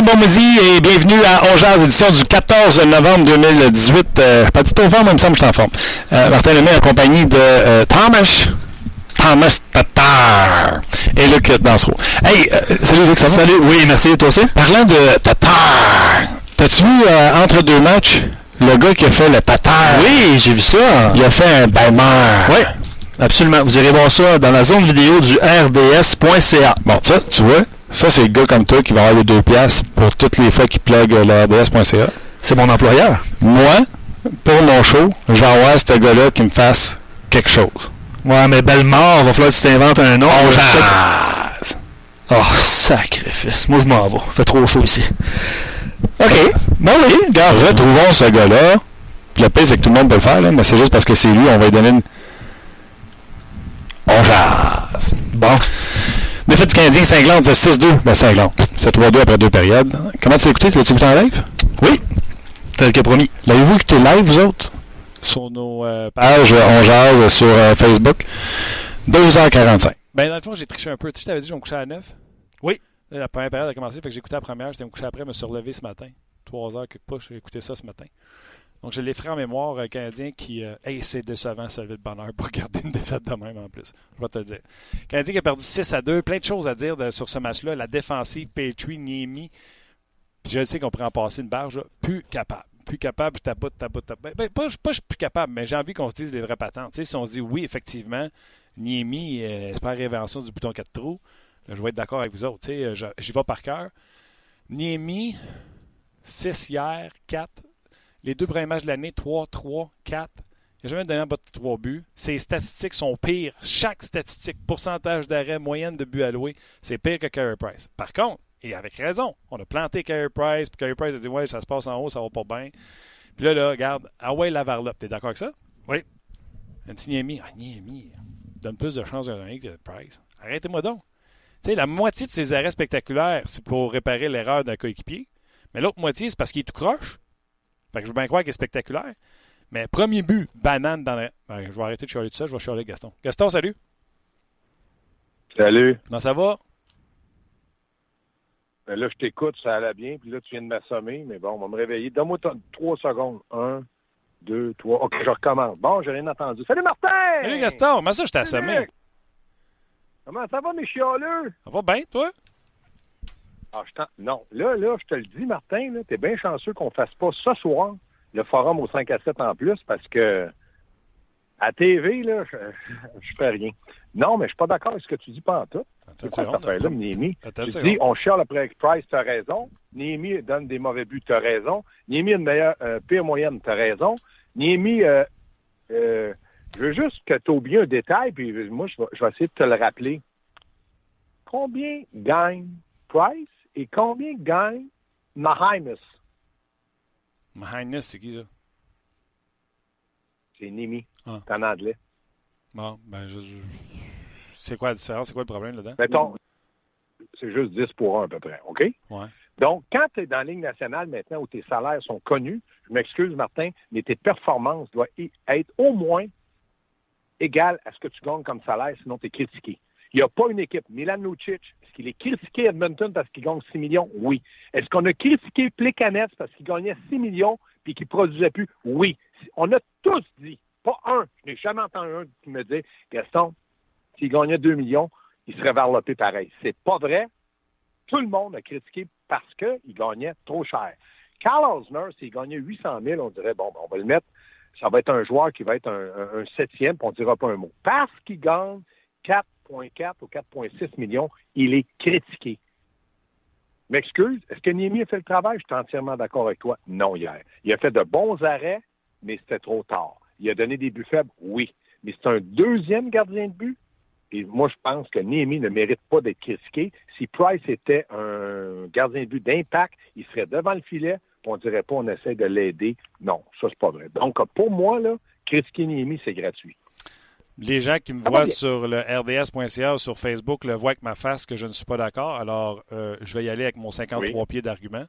Bonjour, bon midi et bienvenue à Ongeaz, édition du 14 novembre 2018. Euh, pas du tout au forme, il me semble que je suis en forme. Euh, Martin Lemay en compagnie de euh, Thomas. Thomas Tatar et Luc Dansereau. Hey, euh, salut Luc, ça va? Salut, oui, merci, toi aussi? Parlant de Tatar, t'as-tu vu entre deux matchs le gars qui a fait le Tatar? Oui, j'ai vu ça. Il a fait un baimer. Oui, absolument. Vous irez voir ça dans la zone vidéo du rbs.ca. Bon, ça, tu vois, ça c'est le gars comme toi qui va avoir les deux piastres pour toutes les fois qu'il plug euh, le RDS.ca. C'est mon employeur. Moi, pour mon show, je vais avoir ce gars-là qui me fasse quelque chose. Ouais, mais Bellemare, va falloir que tu t'inventes un nom. Jase. Oh, sacrifice. Moi, je m'en vais. fait trop chaud ici. OK. Bon, oui, regarde, retrouvons ce gars-là. Puis le pire, c'est que tout le monde peut le faire, là, mais c'est juste parce que c'est lui, on va lui donner une... On jase. Bon. Défaite du Canadien, Saint-Glande, fait 6-2. Ben, Saint-Glande. C'est 3-2 après deux périodes. Comment tu l'as écouté? Tu l'as écouté en live? Oui, tel que promis. L'avez-vous écouté live, vous autres? Sur nos euh, pages euh, On Jase sur euh, Facebook. 2h45. Ben, dans le fond, j'ai triché un peu. Tu sais, je t'avais dit que je me coucher à 9. Oui. La première période a commencé, fait que j'ai écouté la première. J'étais me coucher après, me suis relevé ce matin. 3 heures quelque part, j'ai écouté ça ce matin. Donc, je l'ai en mémoire, euh, Canadien qui. Euh, hey, c'est décevant, lever de bonheur pour regarder une défaite de même en plus. Je vais te le dire. Canadien qui a perdu 6 à 2. Plein de choses à dire sur ce match-là. La défensive, Petrie, Niemi. Puis je sais qu'on pourrait en passer une barge. là. Plus capable. Plus capable, puis tapoute, tapoute, tapoute. Ben, ben, pas, pas je suis plus capable, mais j'ai envie qu'on se dise les vraies patentes. Si on se dit oui, effectivement, Niemi, euh, c'est pas la du bouton 4 trous, je vais être d'accord avec vous autres. Euh, je- j'y vais par cœur. Niemi, 6 hier, 4. Les deux premiers matchs de l'année, 3, 3, 4. Il n'a jamais donné un bas de 3 buts. Ses statistiques sont pires. Chaque statistique, pourcentage d'arrêt, moyenne de buts alloués, c'est pire que Carey Price. Par contre, et avec raison, on a planté Carey Price, puis Carey Price a dit Ouais, ça se passe en haut, ça va pas bien. Puis là, là, regarde, ah ouais, la varlope. T'es d'accord avec ça? Oui. Anthony Niemi, ah, Niemi, donne plus de chances de gagner que Price. Arrêtez-moi donc. Tu sais, la moitié de ses arrêts spectaculaires, c'est pour réparer l'erreur d'un coéquipier. Mais l'autre moitié, c'est parce qu'il est tout croche. Fait que je veux bien croire qu'il est spectaculaire. Mais premier but, banane dans la. Ben, je vais arrêter de chialer tout ça, je vais chialer Gaston. Gaston, salut. Salut. Comment ça va? Ben là, je t'écoute, ça allait bien, puis là, tu viens de m'assommer, mais bon, on va me réveiller. Donne-moi trois secondes. Un, deux, trois. OK, je recommence. Bon, j'ai rien entendu. Salut, Martin! Salut Gaston, comment ça je t'ai assommé? Comment ça va, mes chialeux? Ça va bien, toi? Ah, je non, là, là, je te le dis, Martin, là, t'es bien chanceux qu'on fasse pas ce soir le forum au 5 à 7 en plus, parce que à TV, là, je, je ferais rien. Non, mais je suis pas d'accord avec ce que tu dis pas en tout. C'est quoi cette affaire-là, Tu dis, on chiale après Price, t'as raison. Niemi donne des mauvais buts, t'as raison. Niemi a une meilleure, euh, pire moyenne, t'as raison. Niemi, euh, euh, je veux juste que tu oublies un détail, puis moi, je vais, je vais essayer de te le rappeler. Combien gagne Price? Et combien gagne Mahimus? My Highness, c'est qui ça? C'est Niemi, Ah. c'est en anglais. Bon, ben, je. C'est quoi la différence? C'est quoi le problème là-dedans? Mettons, c'est juste 10 pour 1 à peu près, OK? Ouais. Donc, quand tu es dans la Ligue nationale maintenant où tes salaires sont connus, je m'excuse, Martin, mais tes performances doivent être au moins égales à ce que tu gagnes comme salaire, sinon tu es critiqué. Il n'y a pas une équipe. Milan Lucic, est-ce qu'il est critiqué Edmonton parce qu'il gagne 6 millions? Oui. Est-ce qu'on a critiqué Plekanec parce qu'il gagnait 6 millions puis qu'il produisait plus? Oui. On a tous dit, pas un, je n'ai jamais entendu un qui me dit, Gaston, s'il gagnait 2 millions, il serait varlopé pareil. C'est pas vrai. Tout le monde a critiqué parce qu'il gagnait trop cher. Carl Osner, s'il gagnait 800 000, on dirait, bon, ben, on va le mettre, ça va être un joueur qui va être un, un- septième, puis on ne dira pas un mot. Parce qu'il gagne 4,4 ou 4,6 millions, il est critiqué. M'excuse, est-ce que Niemi a fait le travail? Je suis entièrement d'accord avec toi. Non, hier. Il a fait de bons arrêts, mais c'était trop tard. Il a donné des buts faibles, oui. Mais c'est un deuxième gardien de but. Et moi, je pense que Niemi ne mérite pas d'être critiqué. Si Price était un gardien de but d'impact, il serait devant le filet, on dirait pas on essaie de l'aider. Non, ça, c'est pas vrai. Donc, pour moi, critiquer Niemi, c'est gratuit. Les gens qui me Ça va voient sur le rds.ca ou sur Facebook le voient avec ma face que je ne suis pas d'accord. Alors, euh, je vais y aller avec mon 53 pieds d'argument.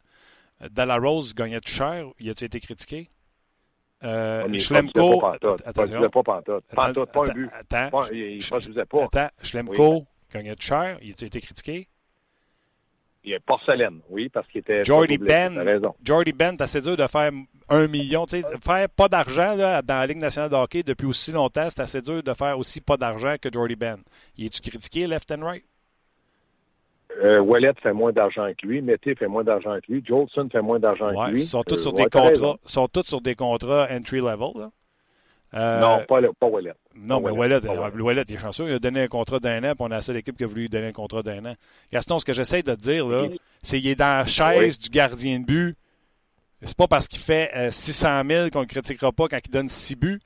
Euh, Dalla Rose gagnait tout cher. Il a-t-il été critiqué? Euh, On n'y Schlemko. Attention. Pas, pantoute. Pantoute, pas un Attends, but. Attends, Pas- il ne pas. attends. Schlemko gagnait tout cher. Il a-t-il été critiqué? Il y a porcelaine, oui, parce qu'il était. Jordy Ben. Jordy Ben, c'est assez dur de faire un million. Tu sais, faire pas d'argent dans la Ligue nationale de hockey depuis aussi longtemps, c'est assez dur de faire aussi pas d'argent que Jordy Ben. Il est-tu critiqué left and right? Euh, Wallet fait moins d'argent que lui. Mété fait moins d'argent que lui. Jolson fait moins d'argent Ouais, que lui. ils sont tous Euh, sur ouais, des contrats, sont tous sur des contrats entry level. là. Euh, Non, pas, pas Wallet. Non, Pas mais. Ouellet, il est chanceux. Il a donné un contrat d'un an, puis on a la seule équipe qui a voulu lui donner un contrat d'un an. Gaston, ce que j'essaie de te dire, là, c'est qu'il est dans la chaise du gardien de but. C'est pas parce qu'il fait euh, 600 000 qu'on ne critiquera pas quand il donne 6 buts.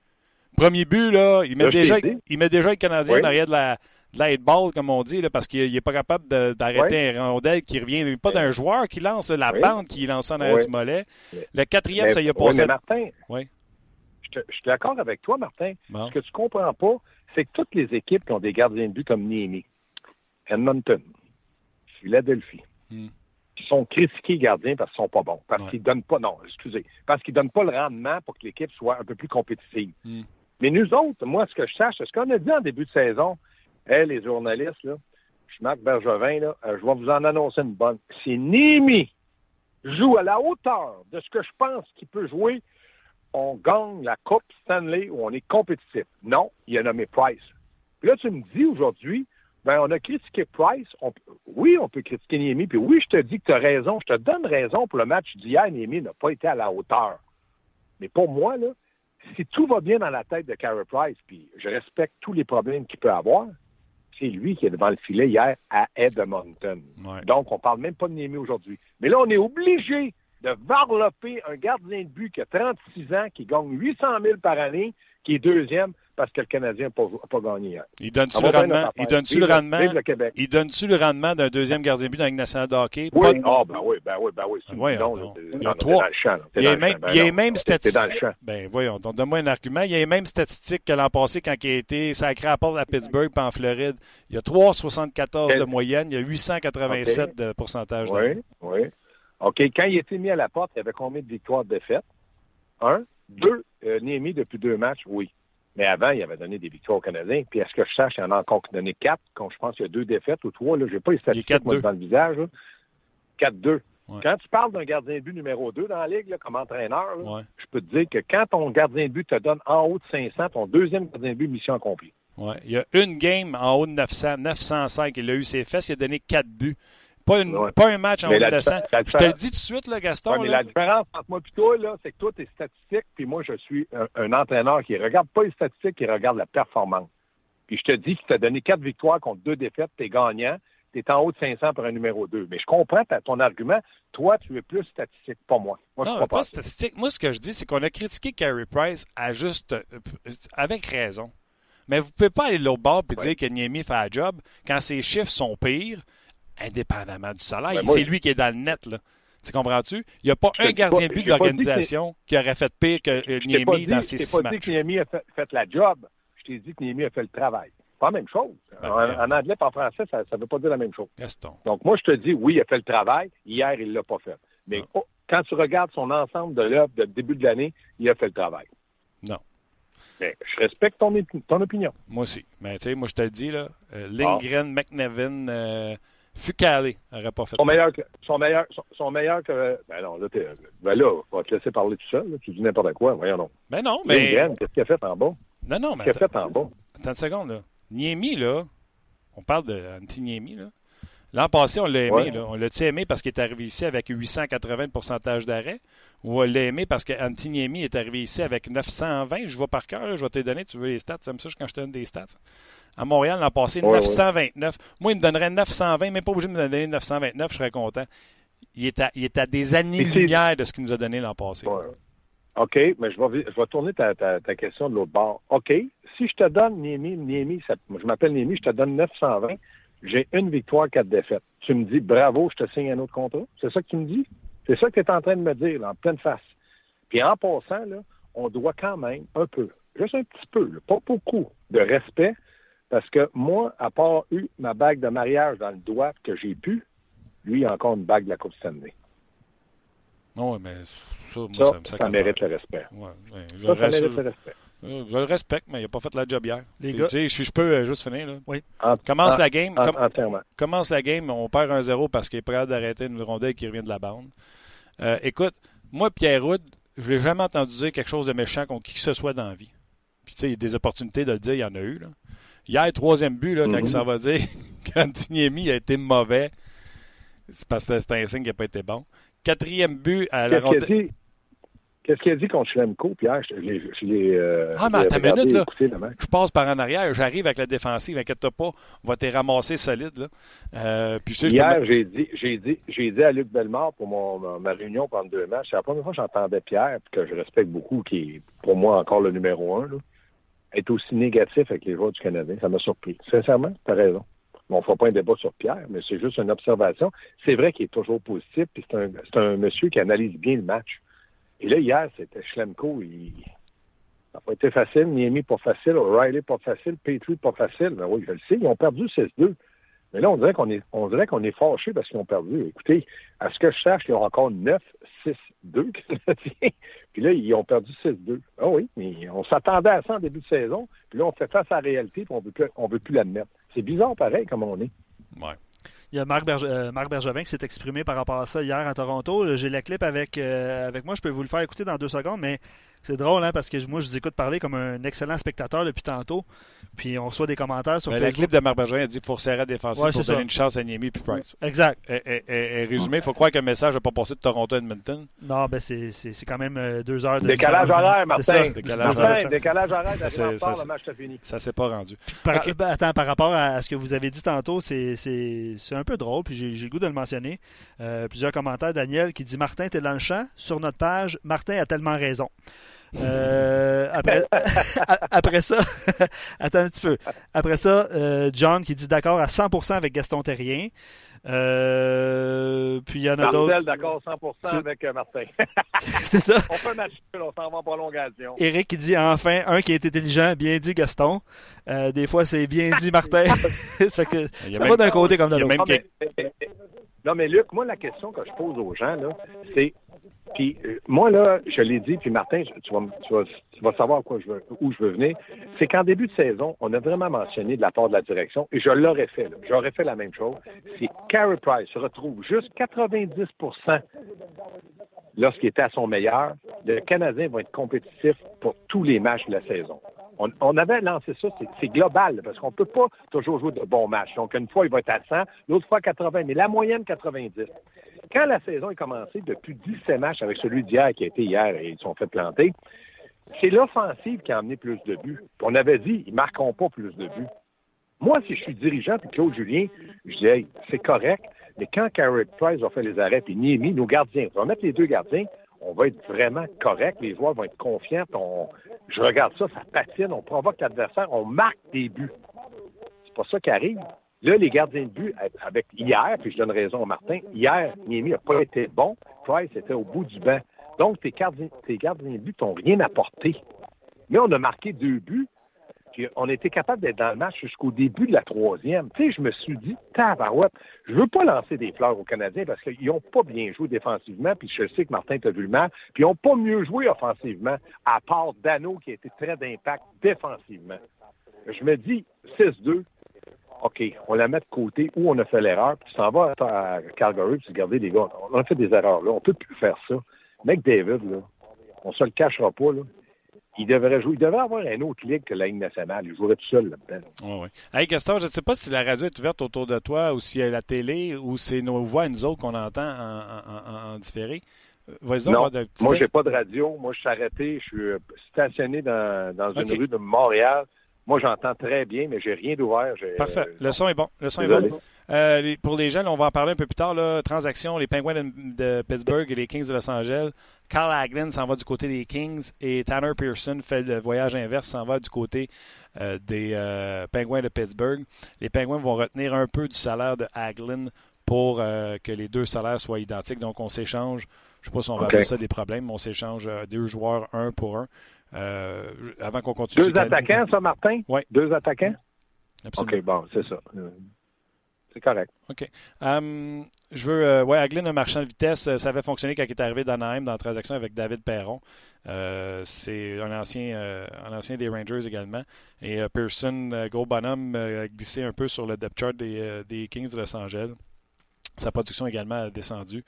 Premier but, là, il met, Là, déjà, il met déjà le Canadien Oui. en arrière de la, de la 8 ball, comme on dit, là, parce qu'il n'est pas capable de- d'arrêter un rondelle qui revient. Pas d'un joueur qui lance, la bande qui lance en arrière du mollet. Le quatrième, Mais- ça y a passé. mais Martin, Oui. Je, suis d'accord avec toi, Martin. Bon. Ce que tu comprends pas, c'est que toutes les équipes qui ont des gardiens de but comme Niemi, Edmonton, Philadelphie, Hmm. qui sont critiqués gardiens parce qu'ils sont pas bons, parce Ouais. qu'ils donnent pas, non, excusez, parce qu'ils donnent pas le rendement pour que l'équipe soit un peu plus compétitive. Hmm. Mais nous autres, moi, ce que je sache, c'est ce qu'on a dit en début de saison, hey, les journalistes, là, je suis Marc Bergevin, là, euh, je vais vous en annoncer une bonne. Si Niemi joue à la hauteur de ce que je pense qu'il peut jouer, on gagne la Coupe Stanley où on est compétitif. Non, il a nommé Price. Puis là, tu me dis aujourd'hui, ben, on a critiqué Price. On- oui, on peut critiquer Niemi. Puis oui, je te dis que tu as raison. Je te donne raison pour le match d'hier. Niemi n'a pas été à la hauteur. Mais pour moi, là, si tout va bien dans la tête de Carey Price, puis je respecte tous les problèmes qu'il peut avoir, c'est lui qui est devant le filet hier à Edmonton. Ouais. Donc, on parle même pas de Niemi aujourd'hui. Mais là, on est obligé de varloper un gardien de but qui a 36 ans, qui gagne 800 000 par année, qui est deuxième parce que le Canadien n'a pas, pas gagné hier. Il donne-tu le rendement, il donne-tu le rendement, vive le Québec. il donne-tu le rendement d'un deuxième gardien de but dans la Ligue nationale de hockey? Oui, de- ah, ben oui, ben oui, ben oui. donc. T'es- Il y a trois. Il y a même. Ben les mêmes dans statistiques. Ben voyons, donc donne-moi un argument. Il y a les mêmes statistiques que l'an passé quand il a été sacré à part à Pittsburgh puis en Floride. Il y a 3,74 de moyenne, il y a 887 Ok. de pourcentage. de- Oui, oui. OK. Quand il était mis à la porte, il y avait combien de victoires de défaites? Un. Deux. Euh, Niemi, depuis deux matchs, oui. Mais avant, il avait donné des victoires aux Canadiens. Puis, à ce que je sache, il en a encore donné quatre? Quand je pense qu'il y a deux défaites ou trois. Là, j'ai pas les statistiques moi, 4-2. dans le visage. là. 4-2. Ouais. Quand tu parles d'un gardien de but numéro 2 dans la Ligue, là, comme entraîneur, là, Ouais. je peux te dire que quand ton gardien de but te donne en haut de 500, ton deuxième gardien de but, mission accomplie. Ouais. Il y a une game en haut de 900, 905. Il a eu ses fesses, il a donné 4 buts. Pas, une- Ouais. pas un match en haut de la 900. diffé- la Je te le dis tout de suite, là, Gaston. Ouais, mais là. la différence entre moi et toi, là, c'est que toi, tes statistiques, puis moi, je suis un, un entraîneur qui regarde pas les statistiques, qui regarde la performance. Puis je te dis que tu as donné quatre victoires contre deux défaites, tu es gagnant, tu es en haut de 500 pour un numéro 2. Mais je comprends ta- ton argument. Toi, tu es plus statistique, pas moi. Moi, je Non, mais pas pas statistique. Moi, ce que je dis, c'est qu'on a critiqué Carey Price à juste, euh, avec raison. Mais vous ne pouvez pas aller l'autre bord et Ouais. dire que Niemi fait un job quand ses chiffres sont pires, indépendamment du salaire. Ben, c'est lui qui est dans le net. Là. Tu comprends-tu? Il n'y a pas un gardien de but de l'organisation qui aurait fait pire que euh, Je t'ai pas Niemi dit- dans je ses t'ai six pas dit matchs. que Niemi a fait, fait la job. Je t'ai dit que Niemi a fait le travail. Pas la même chose. Ben, en, ben, en anglais et en français, ça ne veut pas dire la même chose. Gaston. Donc, moi, je te dis, oui, il a fait le travail. Hier, il l'a pas fait. Mais Ah. oh, quand tu regardes son ensemble de l'œuvre de début de l'année, il a fait le travail. Non. Mais je respecte ton, opinion. Moi aussi. Mais tu sais, moi, je te le dis, là, Ah. euh, Lindgren, McNevin, euh, Fucale n'aurait pas fait que, sont meilleurs, sont, sont meilleurs que, ben non, là, t'es, ben là, on va te laisser parler tout seul, là. Tu dis n'importe quoi. Voyons donc. Ben non, mais. Lindgren, qu'est-ce qu'il a fait en bas? Non, non, mais. Qu'est-ce qu'il a fait en bas? Attends une seconde, là. Niemi, là, on parle de Antti Niemi, là. L'an passé, on l'a aimé, Ouais. là. On l'a-tu aimé parce qu'il est arrivé ici avec 880 de pourcentage d'arrêt? Ou on l'a aimé parce qu'Antti Niemi est arrivé ici avec 920? Je vois par cœur, là, je vais te les donner. Tu veux les stats? Tu aimes ça quand je te donne des stats? À Montréal, l'an passé, Ouais, 929. Moi, il me donnerait 920, même pas obligé de me donner 929, je serais content. Il est à, il est à des années-lumière de ce qu'il nous a donné l'an passé. OK, mais je vais, je vais tourner ta, ta, ta question de l'autre bord. OK, si je te donne Niemi, Niemi, ça- je m'appelle Niemi, je te donne 920, j'ai une victoire, quatre défaites. Tu me dis bravo, je te signe un autre contrat. C'est ça que tu me dis? C'est ça que tu es en train de me dire, là, en pleine face. Puis en passant, là, on doit quand même un peu, juste un petit peu, là, pas beaucoup, de respect, parce que moi, à part eu ma bague de mariage dans le doigt que j'ai pu, lui, il a encore une bague de la Coupe Stanley. Non, mais ça, moi, Ça, ça, ça, me mérite le respect. Ouais, ouais, Ça, ça mérite le respect. Euh, Je le respecte, mais il n'a pas fait la job hier. Les Tu gars- sais, je, je peux euh, juste finir. Là. Oui. En- Commence en- la game. en- com- entièrement. commence la game, on perd un 0 parce qu'il est prêt d'arrêter une rondelle qui revient de la bande. Euh, écoute, moi, Pierre Houd, je l'ai jamais entendu dire quelque chose de méchant contre qui que ce soit dans la vie. Puis, tu sais, il y a des opportunités de le dire, il y en a eu. Là. Hier, troisième but, là, quand Mhm. il s'en va dire, quand Niemi a été mauvais, c'est parce que c'était un signe qui n'a pas été bon. Quatrième but à la rondelle. Qu'est-ce qu'il a dit contre Schlemko, Pierre? Je je euh, Ah, mais je l'ai attends une minute, là. Je passe par en arrière, j'arrive avec la défensive, inquiète-toi pas, on va te ramasser solide. Là. Euh, puis, sais, Hier, j'ai dit, j'ai dit, j'ai dit à Luc Bellemare pour mon, ma- réunion pendant deux matchs, c'est la première fois que j'entendais Pierre, que je respecte beaucoup, qui est pour moi encore le numéro un, là, être aussi négatif avec les joueurs du Canadien. Ça m'a surpris. Sincèrement, tu as raison. Bon, on ne fera pas un débat sur Pierre, mais c'est juste une observation. C'est vrai qu'il est toujours positif, puis c'est un, c'est un monsieur qui analyse bien le match. Et là, hier, c'était Schlemko. Ça n'a pas été facile, Niemi pas facile, O'Reilly pas facile, Petrie pas facile. Ben oui, je le sais, ils ont perdu 6-2. Mais là, on dirait qu'on est, on dirait qu'on est fâché parce qu'ils ont perdu. Écoutez, à ce que je sache, ils ont encore 9-6-2 Canadiens. Puis là, ils ont perdu 6-2. Ah oui, mais on s'attendait à ça en début de saison. Puis là, on fait face à la réalité, puis on veut plus, on veut plus l'admettre. C'est bizarre, pareil, comme on est. Ouais. Il y a euh, Marc Bergevin qui s'est exprimé par rapport à ça hier à Toronto. J'ai la clip avec, euh, avec moi. Je peux vous le faire écouter dans deux secondes, mais c'est drôle hein, parce que moi, je vous écoute parler comme un excellent spectateur depuis tantôt. Puis on reçoit des commentaires sur Ben, la Facebook. clip de Marc Bergeron a dit qu'il faut serrer la défensive Ouais, pour c'est donner ça. une chance à Niemi puis Price. Exact. Et, et- et- et résumé, il faut croire que le message n'a pas passé de Toronto à Edmonton. Non, ben c'est c'est- c'est quand même euh, deux heures de Décalage horaire, Martin. ça. Décalage Martin, horaire. décalage horaire, Ça, ça, le match c'est fini. Ça s'est pas rendu. Par, ben, attends, par rapport à ce que vous avez dit tantôt, c'est- c'est c'est un peu drôle, puis j'ai j'ai le goût de le mentionner. Euh, plusieurs commentaires. Daniel qui dit Martin, t'es dans le champ. Sur notre page, Martin a tellement raison. Euh, après, ça, attends un petit peu. Après ça, euh, John qui dit d'accord à 100% avec Gaston Terrien. Euh, puis il y en a d'autres. Marcel, d'accord 100% C'est- avec Martin. C'est ça. on fait un match on s'en va en prolongation. Eric qui dit enfin un qui est intelligent, bien dit Gaston. Euh, des fois c'est bien dit Martin. fait que ça même- va d'un côté comme de l'autre. même Non mais, non, mais Luc, moi, la question que je pose aux gens, là, c'est. Puis, euh, moi, là, je l'ai dit, puis Martin, tu vas, savoir où je veux venir. C'est qu'en début de saison, on a vraiment mentionné de la part de la direction, et je l'aurais fait. J'aurais fait la même chose. Si Carey Price se retrouve juste 90% lorsqu'il était à son meilleur, le Canadien va être compétitif pour tous les matchs de la saison. On, avait lancé ça, c'est- global, parce qu'on ne peut pas toujours jouer de bons matchs. Donc, une fois, il va être à 100, l'autre fois 80, mais la moyenne, 90. Quand la saison est commencée, depuis 17 matchs avec celui d'hier qui a été hier et ils sont fait planter, c'est l'offensive qui a amené plus de buts. On avait dit, ils ne marqueront pas plus de buts. Moi, si je suis dirigeant, puis Claude Julien, je dis, hey, c'est correct, mais quand Carey Price va faire les arrêts, puis Niemi, nos gardiens, on va mettre les deux gardiens, on va être vraiment correct, les joueurs vont être confiants, on, je regarde ça, ça patine, on provoque l'adversaire, on marque des buts. C'est pas ça qui arrive. Là, les gardiens de but, avec hier, puis je donne raison à Martin, hier, Niemi n'a pas été bon, Price était au bout du banc. Donc, tes gardiens, tes gardiens de but n'ont rien apporté. Mais on a marqué deux buts, puis on était capable d'être dans le match jusqu'au début de la troisième. Tu sais, je me suis dit, tabarouette, je veux pas lancer des fleurs aux Canadiens parce qu'ils n'ont pas bien joué défensivement, puis je sais que Martin t'a vu le match, puis ils n'ont pas mieux joué offensivement, à part Dano qui a été très d'impact défensivement. Je me dis, 6-2, OK, on la met de côté où on a fait l'erreur, puis tu s'en vas à Calgary, puis tu les gars, on a fait des erreurs là, on peut plus faire ça. Mec David, là, on se le cachera pas, là. Il devrait jouer, il devrait avoir un autre ligue que la Ligue nationale. Il jouerait tout seul là-dedans. Ouais, ouais. Hey Gaston, je ne sais pas si la radio est ouverte autour de toi ou s'il y a la télé ou c'est nos voix à nous autres qu'on entend en, en- en- en différé. Euh, donc, Non, petit moi, j'ai pas de radio. Moi, je suis arrêté. Je suis euh, stationné dans, dans une rue de Montréal. Moi, j'entends très bien, mais j'ai rien d'ouvert. Parfait. euh, Le son est bon. Le son est bon. Euh, pour les là, on va en parler un peu plus tard. Là, transaction, les Penguins de, de Pittsburgh et les Kings de Los Angeles. Carl Hagelin s'en va du côté des Kings et Tanner Pearson fait le voyage inverse, s'en va du côté euh, des euh, Penguins de Pittsburgh. Les Penguins vont retenir un peu du salaire de Hagelin pour que les deux salaires soient identiques. Donc, on s'échange, je ne sais pas si on va OK. appeler ça des problèmes, mais on s'échange deux joueurs un pour un. Euh, avant qu'on continue. Deux attaquants, ça, Martin? Ouais. Deux attaquants? Absolument. OK, bon, c'est ça. C'est correct. OK. Um, je veux. Euh, ouais, Aglin, un marchand de vitesse, euh, ça avait fonctionné quand il est arrivé d'Anaheim dans la transaction avec David Perron. Euh, c'est un ancien, euh, un ancien des Rangers également. Et Pearson, gros bonhomme, a glissé un peu sur le depth chart des, des Kings de Los Angeles. Sa production également a descendu.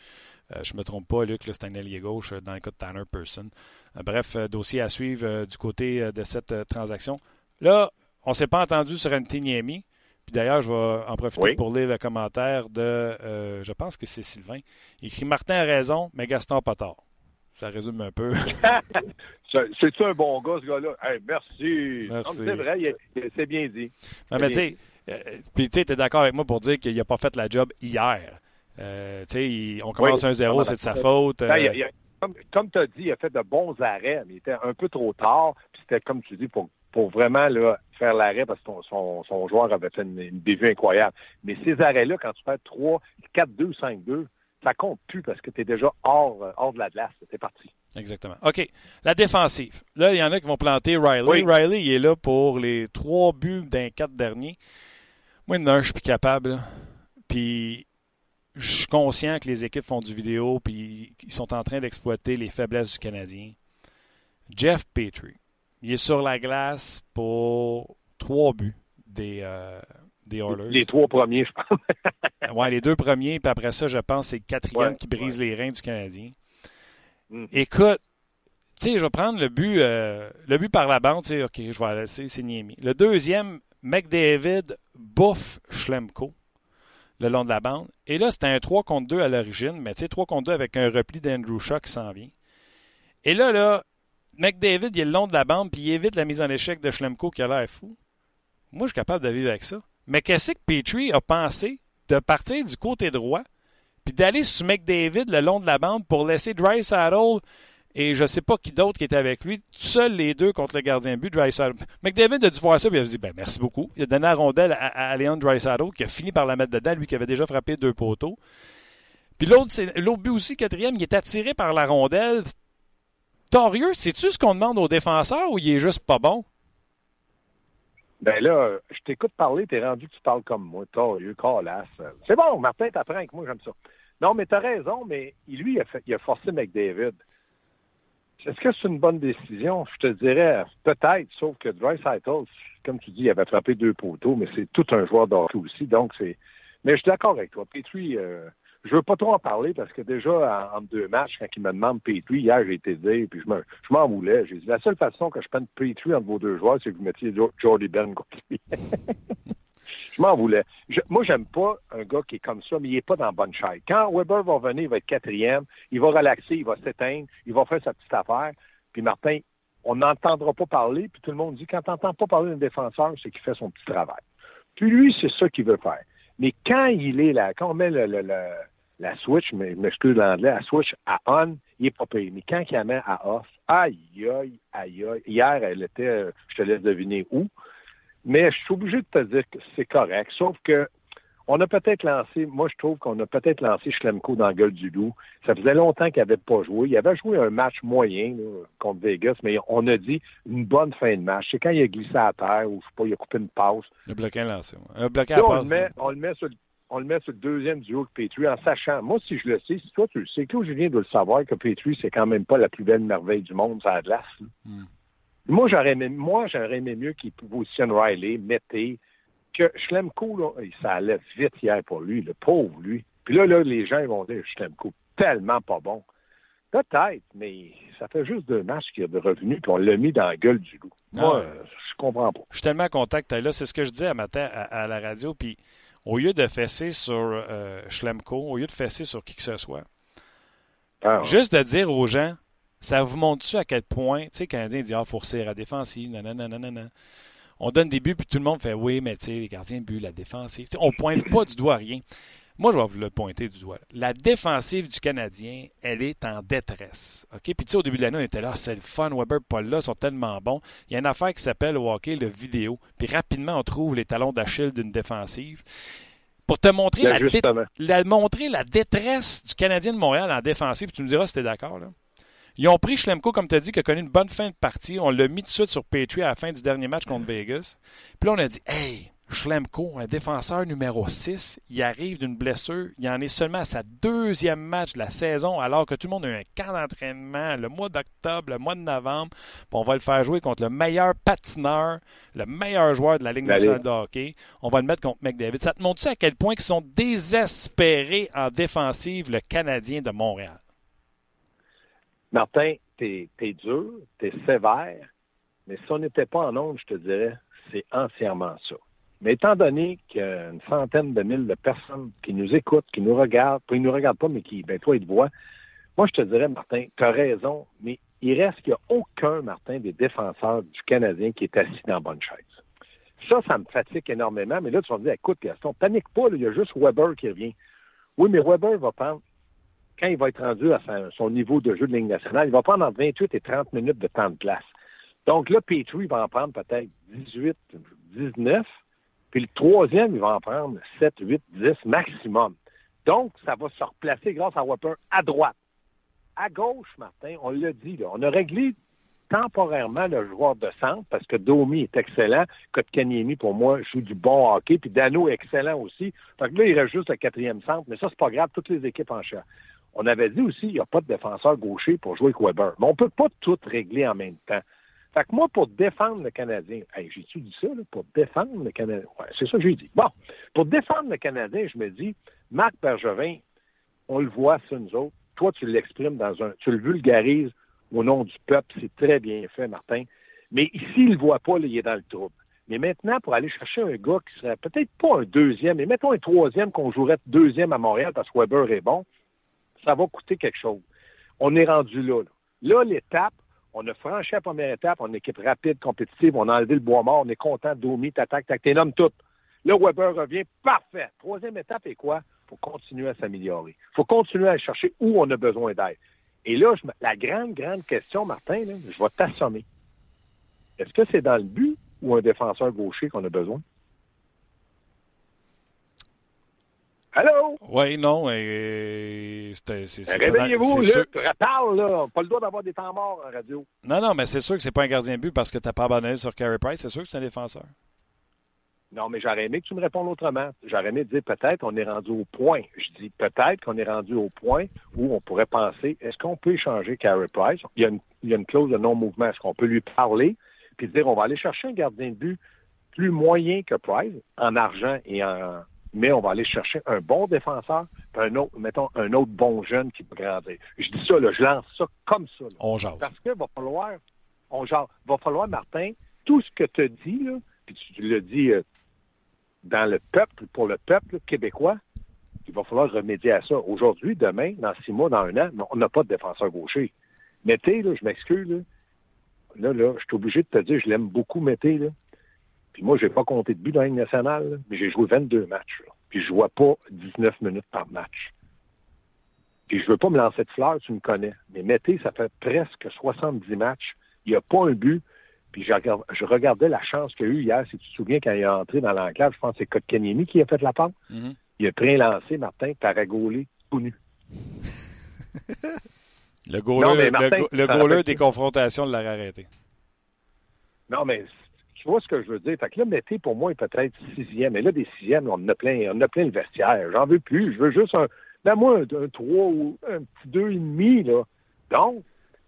Je ne me trompe pas, Luc, c'est un allié gauche dans le cas de Tanner Pearson. bref, dossier à suivre du côté de cette transaction. Là, on ne s'est pas entendu sur Niemi. Puis d'ailleurs, je vais en profiter pour lire le commentaire de, euh, je pense que c'est Sylvain. Il écrit Martin a raison, mais Gaston pas tort. Ça résume un peu. C'est-tu un bon gars, ce gars-là? merci. merci. C'est vrai, c'est bien dit. Non, mais tu sais, euh, puis tu es d'accord avec moi pour dire qu'il n'a pas fait la job hier. Euh, on commence un 0 c'est de sa faute. Ben, comme, comme tu as dit, il a fait de bons arrêts, mais il était un peu trop tard. Puis c'était, comme tu dis, pour pour vraiment là, faire l'arrêt parce que son, son, joueur avait fait une, une incroyable. Mais ces arrêts-là, quand tu fais 3, 4-2, 5-2, ça compte plus parce que tu es déjà hors, hors de la glace. C'est parti. Exactement. OK. La défensive. Là, il y en a qui vont planter Riley. Riley, il est là pour les trois buts d'un quatre derniers. Moi, non, je suis plus capable. Puis, je suis conscient que les équipes font du vidéo puis ils sont en train d'exploiter les faiblesses du Canadien. Jeff Petrie. Il est sur la glace pour trois buts des, euh, des Oilers. Les trois premiers, je pense. oui, les deux premiers, puis après ça, je pense c'est le quatrième qui brise les reins du Canadien. Hmm. Écoute, tu sais, je vais prendre le but, euh, le but par la bande, tu sais, OK, je vais la laisser, c'est Niemi. Le deuxième, McDavid bouffe Schlemko le long de la bande. Et là, c'était un 3 contre 2 à l'origine, mais tu sais, 3 contre 2 avec un repli d'Andrew Shaw qui s'en vient. Et là, là, McDavid, il est le long de la bande, puis il évite la mise en échec de Schlemko qui a l'air fou. Moi, je suis capable de vivre avec ça. Mais qu'est-ce que Petrie a pensé de partir du côté droit, puis d'aller sur McDavid le long de la bande pour laisser Dry Saddle et je ne sais pas qui d'autre qui était avec lui, tout seul les deux contre le gardien but, Saddle. McDavid a dû voir ça, il a dit ben, merci beaucoup. Il a donné la rondelle à, à Leon Saddle, qui a fini par la mettre dedans, lui qui avait déjà frappé deux poteaux. Puis l'autre, l'autre but aussi, quatrième, il est attiré par la rondelle. Torieux, sais-tu ce qu'on demande aux défenseurs ou il est juste pas bon? Ben là, je t'écoute parler, t'es rendu que tu parles comme moi, Torieux, Calas. C'est bon, Martin, t'apprends avec moi, j'aime ça. Non, mais t'as raison, mais lui, il a, il a forcé McDavid. Est-ce que c'est une bonne décision? Je te dirais peut-être, sauf que Dry comme tu dis, il avait frappé deux poteaux, mais c'est tout un joueur d'hockey aussi, donc c'est... Mais je suis d'accord avec toi. Petrie, euh, je veux pas trop en parler parce que déjà, en, deux matchs, quand il me demande Petrie, hier, j'ai été dire, puis je, me, je m'en voulais. J'ai dit, la seule façon que je prenne Petrie entre vos deux joueurs, c'est que vous mettiez Jordy Ben contre lui. je m'en voulais. Je, moi, j'aime pas un gars qui est comme ça, mais il est pas dans la bonne chaise. Quand Weber va venir, il va être quatrième, il va relaxer, il va s'éteindre, il va faire sa petite affaire. Puis Martin, on n'entendra pas parler, puis tout le monde dit, quand t'entends pas parler d'un défenseur, c'est qu'il fait son petit travail. Puis lui, c'est ça qu'il veut faire. Mais quand il est là, quand on met le, la switch, mais je m'excuse l'anglais, la switch à on, il est pas payé. Mais quand il la met à off, aïe, aïe, aïe, aïe. Hier, elle était, je te laisse deviner où. Mais je suis obligé de te dire que c'est correct. Sauf que on a peut-être lancé, moi je trouve qu'on a peut-être lancé Schlemko dans la gueule du loup. Ça faisait longtemps qu'il n'avait pas joué. Il avait joué un match moyen contre Vegas, mais on a dit une bonne fin de match. C'est quand il a glissé à terre ou je sais pas, il a coupé une passe. Il a bloqué un lancé. Un bloqué à on, le met, on le met sur on le met sur le deuxième duo de Petrie en sachant, moi, si je le sais, si toi tu le sais, Claude Julien doit le savoir que Petrie, c'est quand même pas la plus belle merveille du monde, ça a glace. Hmm. Moi, j'aurais aimé, moi, j'aurais aimé mieux qu'il positionne Riley, Mété, que Schlemko, là, ça allait vite hier pour lui, le pauvre lui. Puis là, là, les gens ils vont dire Schlemko, tellement pas bon. Peut-être, mais ça fait juste deux matchs qu'il est revenu, puis on l'a mis dans la gueule du loup. Moi, ah. je comprends pas. Je suis tellement content que là. C'est ce que je dis à matin à, à la radio, puis au lieu de fesser sur euh, Schlemko, au lieu de fesser sur qui que ce soit, ah, juste de dire aux gens, ça vous montre-tu à quel point, tu sais, le Canadien dit, ah, faut à la défensive, nanana, On donne des buts, puis tout le monde fait, oui, mais tu sais, les gardiens but, la défensive. On pointe pas du doigt à rien. Moi, je vais vous le pointer du doigt. La défensive du Canadien, elle est en détresse. OK? Puis, tu sais, au début de l'année, on était là, c'est le fun, Weber, Paul là, sont tellement bons. Il y a une affaire qui s'appelle au hockey, le vidéo. Puis, rapidement, on trouve les talons d'Achille d'une défensive. Pour te montrer la, montrer la détresse du Canadien de Montréal en défensive, tu me diras si tu es d'accord, là. Ils ont pris Schlemko, comme tu as dit, qui a connu une bonne fin de partie. On l'a mis tout de suite sur Patriot à la fin du dernier match contre Vegas. Puis là, on a dit, hey, Schlemko, un défenseur numéro 6, il arrive d'une blessure. Il en est seulement à sa deuxième match de la saison, alors que tout le monde a eu un camp d'entraînement le mois d'octobre, le mois de novembre. on va le faire jouer contre le meilleur patineur, le meilleur joueur de la Ligue nationale de hockey. On va le mettre contre McDavid. Ça te montre-tu à quel point ils sont désespérés en défensive, le Canadien de Montréal? Martin, t'es es dur, t'es sévère, mais si on n'était pas en onde, je te dirais, c'est entièrement ça. Mais étant donné qu'il y a une centaine de mille de personnes qui nous écoutent, qui nous regardent, ils nous regardent pas, mais qui, ben toi, ils te voient, moi, je te dirais, Martin, tu as raison, mais il reste qu'il n'y a aucun, Martin, des défenseurs du Canadien qui est assis dans la bonne chaise. Ça, ça me fatigue énormément, mais là, tu vas me dire, écoute, Gaston, panique pas, il y a juste Weber qui revient. Oui, mais Weber va prendre, quand il va être rendu à son niveau de jeu de ligne nationale, il va prendre entre 28 et 30 minutes de temps de place. Donc là, Petrie va en prendre peut-être 18, 19, puis le troisième, il va en prendre 7, 8, 10 maximum. Donc, ça va se replacer grâce à Whopper à droite. À gauche, Martin, on l'a dit, on a réglé temporairement le joueur de centre parce que Domi est excellent, Kotkaniemi, pour moi, joue du bon hockey, puis Dano est excellent aussi. Fait que là, il reste juste le quatrième centre, mais ça, c'est pas grave, toutes les équipes en chair. On avait dit aussi, il n'y a pas de défenseur gaucher pour jouer avec Weber. Mais on ne peut pas tout régler en même temps. Fait que moi, pour défendre le Canadien, j'ai-tu dit ça, là, pour défendre le Canadien? Ouais, c'est ça que j'ai dit. Bon, pour défendre le Canadien, je me dis, Marc Bergevin, on le voit, ça, nous autres. Toi, tu l'exprimes dans un, tu le vulgarises au nom du peuple. C'est très bien fait, Martin. Mais ici, il le voit pas, là, il est dans le trouble. Mais maintenant, pour aller chercher un gars qui serait peut-être pas un deuxième, mais mettons un troisième qu'on jouerait deuxième à Montréal parce que Weber est bon, ça va coûter quelque chose. On est rendu là. Là, l'étape, on a franchi la première étape, on est équipe rapide, compétitive, on a enlevé le bois mort, on est content, Domi, t'attaques, t'es nomme tout. Là, Weber revient, parfait. Troisième étape est quoi? Il faut continuer à s'améliorer. Il faut continuer à chercher où on a besoin d'aide. Et là, la grande, grande question, Martin, je vais t'assommer. Est-ce que c'est dans le but ou un défenseur gaucher qu'on a besoin? Allô? Oui, non. Euh, Réveillez-vous, Luc. Reparle, là. Pas le droit d'avoir des temps morts en radio. Non, non, mais c'est sûr que c'est pas un gardien de but parce que tu n'as pas abandonné sur Carey Price. C'est sûr que c'est un défenseur. Non, mais j'aurais aimé que tu me répondes autrement. J'aurais aimé dire peut-être on est rendu au point. Je dis peut-être qu'on est rendu au point où on pourrait penser est-ce qu'on peut échanger Carey Price? Il y, a une, il y a une clause de non-mouvement. Est-ce qu'on peut lui parler puis dire on va aller chercher un gardien de but plus moyen que Price en argent et en, mais on va aller chercher un bon défenseur, un autre, mettons, un autre bon jeune qui peut grandir. Je dis ça, là, je lance ça comme ça. On jase. Parce qu'il va falloir, on jase, va falloir, Martin, tout ce que tu as dit, là, puis tu l'as dit euh, dans le peuple, pour le peuple québécois, il va falloir remédier à ça. Aujourd'hui, demain, dans six mois, dans un an, on n'a pas de défenseur gaucher. Mété, là, je m'excuse, là, là, là, je suis obligé de te dire, je l'aime beaucoup, Mété, là. Puis moi, j'ai pas compté de but dans la Ligue nationale, mais j'ai joué 22 matchs. Puis je vois pas 19 minutes par match. Puis je veux pas me lancer de fleurs, tu me connais. Mais Mété, ça fait presque 70 matchs. Il n'y a pas un but. Puis je, regardais la chance qu'il a eu hier. Si tu te souviens, quand il est entré dans l'enclave, je pense que c'est Kotkaniemi qui a fait la pente. Mm-hmm. Il a pris un lancé, Martin, Taragolé, tout nu. le goaler, des confrontations l'a arrêté. Non, mais tu vois ce que je veux dire? Fait que là, Mété, pour moi, est peut-être sixième. Et là, des sixièmes, on a plein, on a plein le vestiaire. J'en veux plus. Je veux juste un, ben moi, un, trois ou un petit deux et demi, là. Donc,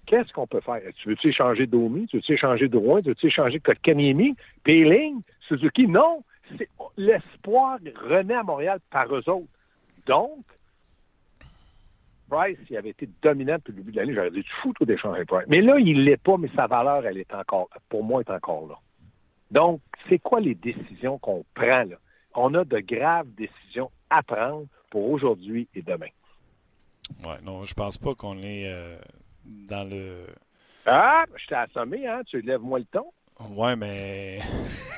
qu'est-ce qu'on peut faire? Tu veux-tu échanger Domi? Tu veux-tu échanger Drouin? Tu veux-tu échanger Kotkaniemi? Péling? Suzuki? Non! L'espoir renaît à Montréal par eux autres. Donc, Price, il avait été dominant depuis le début de l'année. J'aurais dit, tu fous tout d'échanger Price. Mais là, il l'est pas, mais sa valeur, elle est encore, pour moi, est encore là. Donc, c'est quoi les décisions qu'on prend là? On a de graves décisions à prendre pour aujourd'hui et demain. Oui, non, je pense pas qu'on est euh, dans le. Ah, je t'ai assommé, hein? Tu lèves-moi le ton. Oui, mais.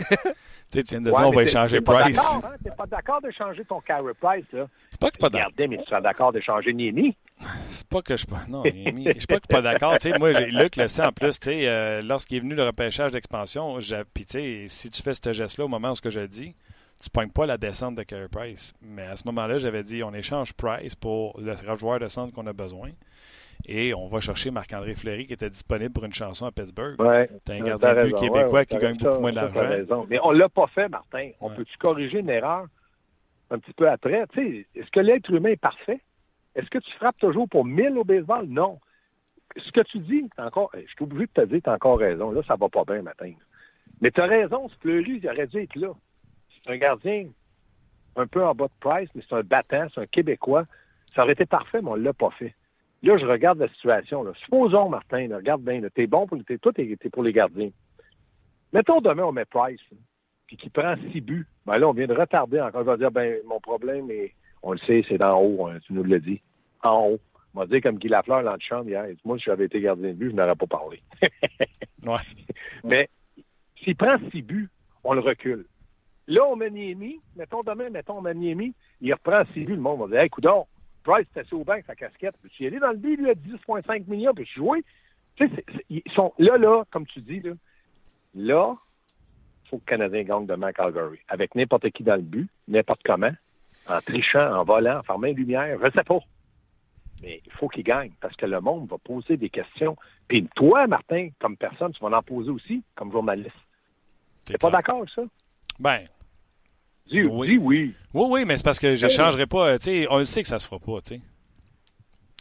tu viens de dire on va échanger Price. Tu n'es pas d'accord d'échanger ton Carey Price, là? C'est pas que pas d'accord. mais tu seras d'accord d'échanger Nini. C'est pas que je suis pas. Non, je suis pas, pas d'accord. Tu sais, moi, Luc le sait en plus, tu sais, euh, lorsqu'il est venu le repêchage d'expansion, puis tu sais, si tu fais ce geste-là au moment où ce que je dis, tu ne pognes pas la descente de Carey Price. Mais à ce moment-là, j'avais dit on échange Price pour le joueur de centre qu'on a besoin. Et on va chercher Marc-André Fleury qui était disponible pour une chanson à Pittsburgh. Ouais. T'as un gardien de but québécois Ouais, ouais, qui gagne beaucoup moins d'argent. Mais on l'a pas fait, Martin. On peut-tu corriger une erreur un petit peu après? Tu sais, est-ce que l'être humain est parfait? Est-ce que tu frappes toujours pour 1000 au baseball? Non. Ce que tu dis, t'as encore, je suis obligé de te dire, tu as encore raison. Là, ça va pas bien, matin. Mais tu as raison, ce Fleury, il aurait dû être là. C'est un gardien un peu en bas de price, mais c'est un battant, c'est un Québécois. Ça aurait été parfait, mais on l'a pas fait. Là, je regarde la situation. Supposons, Martin, regarde bien, t'es bon pour t'es, toi, t'es, pour les gardiens. Mettons demain, on met Price, puis qu'il prend six buts. Ben là, on vient de retarder encore. Il va dire, ben, mon problème, est, on le sait, c'est d'en haut, hein, tu nous l'as dit. En haut. On va dire comme Guy Lafleur dans le champ hier. Il dit, Moi, si j'avais été gardien de but, je n'aurais pas parlé. Ouais. Mais s'il prend six buts, on le recule. Là, on met Niemi. Mettons demain, mettons, on met Niemi. Il reprend six buts. Le monde va dire Hey, coudon, Price était assis au banc sa casquette. Peux-tu y aller dans le but, lui, à 10,5 millions, puis jouer? Tu sais, ils sont là, là, comme tu dis, là. Là, il faut que le Canadien gagne demain à Calgary. Avec n'importe qui dans le but, n'importe comment, en trichant, en volant, en fermant les lumières, je sais pas. Mais il faut qu'il gagne parce que le monde va poser des questions. Puis toi, Martin, comme personne, tu vas en poser aussi comme journaliste. T'es pas d'accord avec ça? Ben, Dis Oui. dis oui. oui, oui, mais c'est parce que je Ben, changerai pas. euh, Tu sais, on le sait que ça se fera pas, tu sais. Tu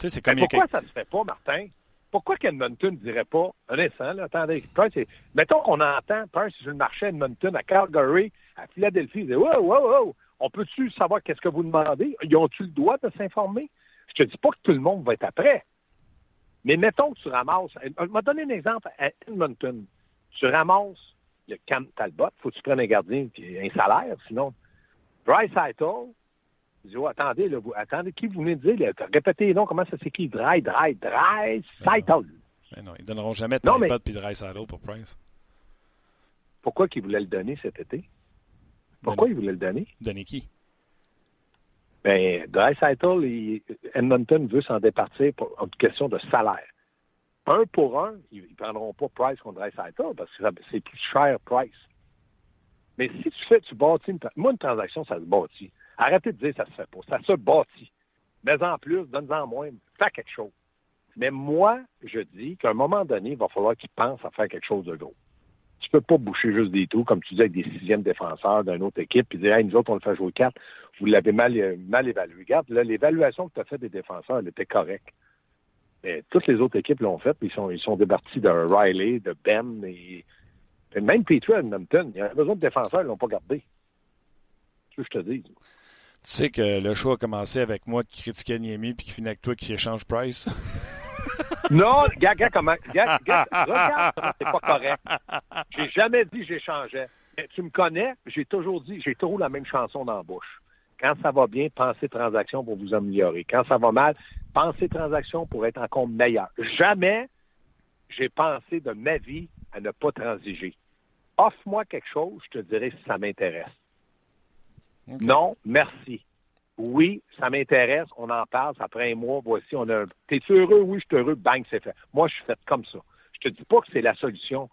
sais, c'est comme Mais a pourquoi quelques- ça se fait pas, Martin? Pourquoi qu'Edmonton ne dirait pas, instant, là, attendez, Price, mettons qu'on entend Price sur le marché à Edmonton, à Calgary, à Philadelphie, il dit, wow, wow, wow, on peut-tu savoir qu'est-ce que vous demandez? Ils ont-tu le droit de s'informer? Je te dis pas que tout le monde va être après. Mais mettons que tu ramasses, je vais donner un exemple à Edmonton. Tu ramasses le Cam Talbot, faut que tu prennes un gardien a un salaire, sinon. Bryce Eitel, dit, oh, attendez, là, vous, attendez, qui vous venez de dire? Là, répétez les noms, comment ça s'écrit? Dry, dry, dry, Eitel. Ben non, ils donneront jamais de mais- Talbot puis de Rice pour Price. Pourquoi qu'ils voulaient le donner cet été? Pourquoi ils voulaient le donner? Donner qui? Ben, Dreisaitl, il- Edmonton veut s'en départir pour une question de salaire. Un pour un, ils ne prendront pas Price contre Dreisaitl parce que c'est plus cher Price. Mais si tu fais, tu bâtis une, moi, une transaction, ça se bâtit. Arrêtez de dire ça se fait pas. Ça se bâtit. Mais en plus, donne-en moins, fais quelque chose. Mais moi, je dis qu'à un moment donné, il va falloir qu'ils pensent à faire quelque chose de gros. Tu peux pas boucher juste des trous, comme tu dis, avec des sixièmes défenseurs d'une autre équipe, puis dire, hey, nous autres, on le fait jouer quatre. Vous l'avez mal, euh, mal évalué. Regarde, là, l'évaluation que tu as faite des défenseurs, elle était correcte. Mais toutes les autres équipes l'ont fait, puis ils sont, ils départis de Riley, de Ben, et, et même Petrie Edmonton. Il y avait besoin de défenseurs, ils l'ont pas gardé. C'est ce que je te dis. Tu sais que le show a commencé avec moi qui critiquais Niemi puis qui finit avec toi qui échange Price. Non, regarde comment. Regarde, regarde, regarde comment c'est pas correct. J'ai jamais dit que j'échangeais. Mais Tu me connais, j'ai toujours dit, j'ai toujours la même chanson dans la bouche. Quand ça va bien, pensez transaction pour vous améliorer. Quand ça va mal, pensez transaction pour être encore meilleur. Jamais j'ai pensé de ma vie à ne pas transiger. Offre-moi quelque chose, je te dirai si ça m'intéresse. Non, merci. Oui, ça m'intéresse, on en parle, ça prend un mois, voici, on a un... T'es-tu heureux? Oui, je suis heureux, bang, c'est fait. Moi, je suis fait comme ça. Je te dis pas que c'est la solution,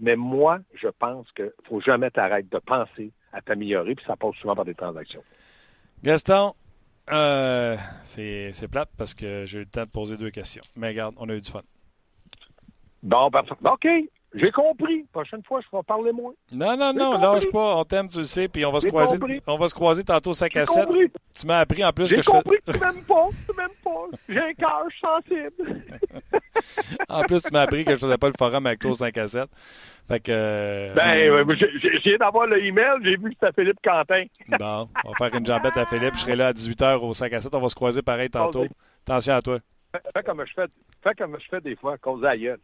mais moi, je pense qu'il faut jamais t'arrêter de penser à t'améliorer, puis ça passe souvent par des transactions. Gaston, euh, c'est c'est plate parce que j'ai eu le temps de poser deux questions. Mais regarde, on a eu du fun. Bon, parfait. OK, j'ai compris. Prochaine fois, je vais parler moins. Non, non, non, compris. lâche pas, on t'aime, tu le sais, puis on va se croiser. compris. On va se croiser tantôt 5 J'ai à 7. compris. Tu m'as appris en plus que je compris que tu m'aimes pas. Tu m'aimes pas. J'ai un cœur sensible. En plus, tu m'as appris que je faisais pas le forum avec toi au 5 à 7. Fait que. euh, Ben, j'ai- d'avoir le email, j'ai vu que c'était Philippe Quentin. Bon, on va faire une jambette à Philippe. Je serai là à 18h au 5 à 7. On va se croiser pareil tantôt. Attention à toi. Fais, comme je fais, fais comme je fais des fois, à cause de la gueule.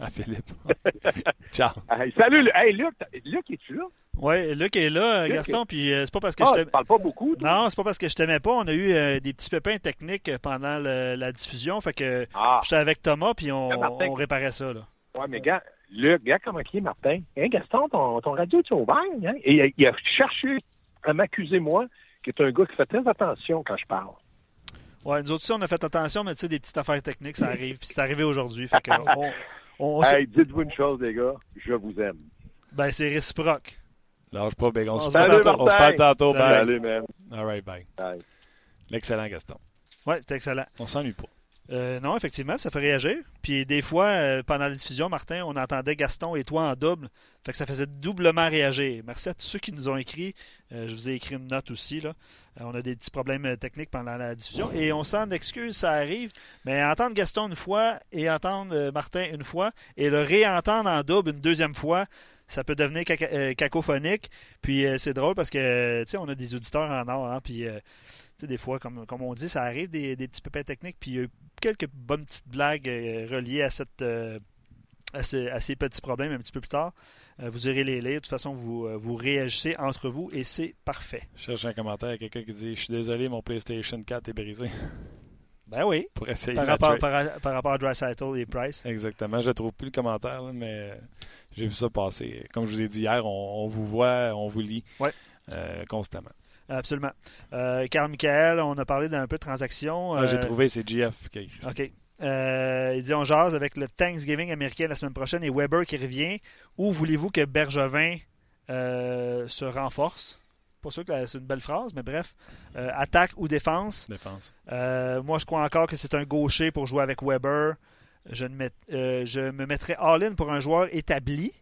À Philippe. Ciao. Hey, salut, Lu- hey, Luc, Luc, es-tu là? Oui, Luc est là, Luc Gaston, puis euh, c'est pas parce que Ah, je tu t'aime. parles pas beaucoup, toi? Non, c'est pas parce que je t'aimais pas. On a eu euh, des petits pépins techniques pendant le- la diffusion. Fait que Ah, j'étais avec Thomas, puis on, Ah, réparait ça. Là. ouais, mais gars, Luc, gars, comment qui est, Martin? Hein, Gaston, ton, ton radio est ouvert, hein? Et il a, il a cherché à m'accuser, moi, qui est un gars qui fait très attention quand je parle. Ouais, nous autres aussi, on a fait attention, mais tu sais, des petites affaires techniques, ça arrive. Puis c'est arrivé aujourd'hui. Fait que on, on- on se- Hey, dites-vous une chose, les gars, je vous aime. ben, c'est réciproque. Lâche pas, Big. On, On se parle tantôt. On se parle tantôt. Salut, man. All right, bye. Bye. L'excellent Gaston. Ouais, c'est excellent. On s'ennuie pas. Euh, non, effectivement, ça fait réagir. Puis des fois, euh, pendant la diffusion, Martin, on entendait Gaston et toi en double. Fait que ça faisait doublement réagir. Merci à tous ceux qui nous ont écrit. Euh, je vous ai écrit une note aussi. Là. on a des petits problèmes techniques pendant la diffusion. Et on s'en excuse, ça arrive. Mais entendre Gaston une fois et entendre Martin une fois et le réentendre en double une deuxième fois, ça peut devenir cacophonique. Puis c'est drôle parce que, tu sais, on a des auditeurs en or. Hein, puis des fois, comme, comme on dit, ça arrive des, petits pépins techniques. Puis il y a eu quelques bonnes petites blagues euh, reliées à, cette, euh, à, ces petits problèmes un petit peu plus tard. Euh, vous irez les lire. De toute façon, vous, vous réagissez entre vous et c'est parfait. Je cherche un commentaire à quelqu'un qui dit Je suis désolé, mon PlayStation 4 est brisé. Ben oui. Pour essayer par, rapport, par, rapport à Dry et Price. Exactement. Je ne trouve plus le commentaire, mais j'ai vu ça passer. Comme je vous ai dit hier, on, on vous voit, on vous lit constamment. Absolument. Euh, Carl Michael, on a parlé d'un peu de transactions. Ah, j'ai euh, trouvé, c'est GF qui a écrit ça. OK. Euh, il dit on jase avec le Thanksgiving américain la semaine prochaine et Weber qui revient. Où voulez-vous que Bergevin se renforce? Pas sûr que c'est une belle phrase, mais bref. attaque ou défense? Défense. moi, je crois encore que c'est un gaucher pour jouer avec Weber. Je, ne je me mettrais all-in pour un joueur établi.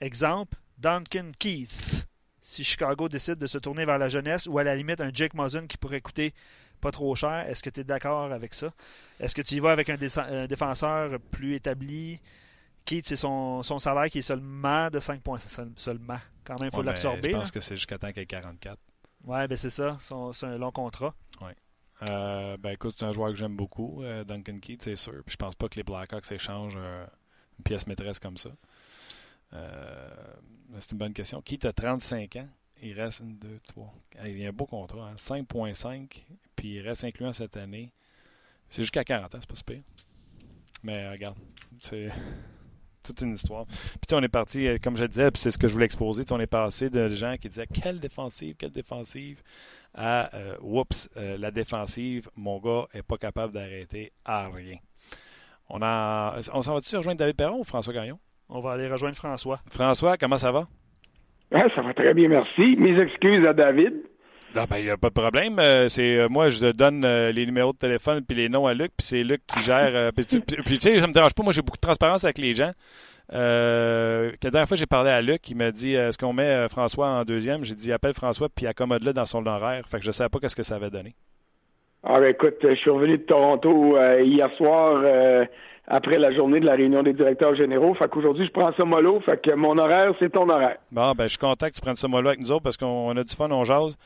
Exemple, Duncan Keith si Chicago décide de se tourner vers la jeunesse ou à la limite un Jake Muzzin qui pourrait coûter pas trop cher. Est-ce que tu es d'accord avec ça? Est-ce que tu y vas avec un, défenseur plus établi? Keith, c'est son, salaire qui est seulement de 5 points. Seulement. Quand même, il faut l'absorber. Je pense que c'est jusqu'à temps qu'il ait 44. Ouais, ben c'est ça. C'est un long contrat. Oui. Euh, ben écoute, c'est un joueur que j'aime beaucoup, euh, Duncan Keith, c'est sûr. Puis je pense pas que les Blackhawks échangent euh, une pièce maîtresse comme ça. C'est une bonne question. Qui a 35 ans? Il reste 1, 2, 3. Il y a un beau contrat, 5,5. Hein. Puis il reste incluant cette année. C'est jusqu'à 40 ans, c'est pas super. Mais regarde, c'est toute une histoire. Puis on est parti, euh, comme je disais, puis c'est ce que je voulais exposer, on est passé de gens qui disaient quelle défensive, quelle défensive, à euh, oups, euh, la défensive, mon gars est pas capable d'arrêter à rien. On, a, on s'en va-tu rejoindre David Perron ou François Gagnon? On va aller rejoindre François. François, comment ça va? Ah, ça va très bien, merci. Mes excuses à David. Il ah, n'y ben, a pas de problème. Euh, c'est euh, moi, je donne euh, les numéros de téléphone puis les noms à Luc, puis c'est Luc qui gère. puis, tu sais, ça me dérange pas. Moi, j'ai beaucoup de transparence avec les gens. la dernière fois, j'ai parlé à Luc, il m'a dit est-ce qu'on met François en deuxième J'ai dit appelle François puis accommode-le dans son horaire. Fait que je ne savais pas qu'est-ce que ça avait donné. Ah, ben, écoute, je suis revenu de Toronto hier soir après la journée de la réunion des directeurs généraux. Fait qu'aujourd'hui, je prends ça mollo. Fait que mon horaire, c'est ton horaire. Bon, ben, je suis content que tu prennes ça mollo avec nous autres parce qu'on a du fun, on jase.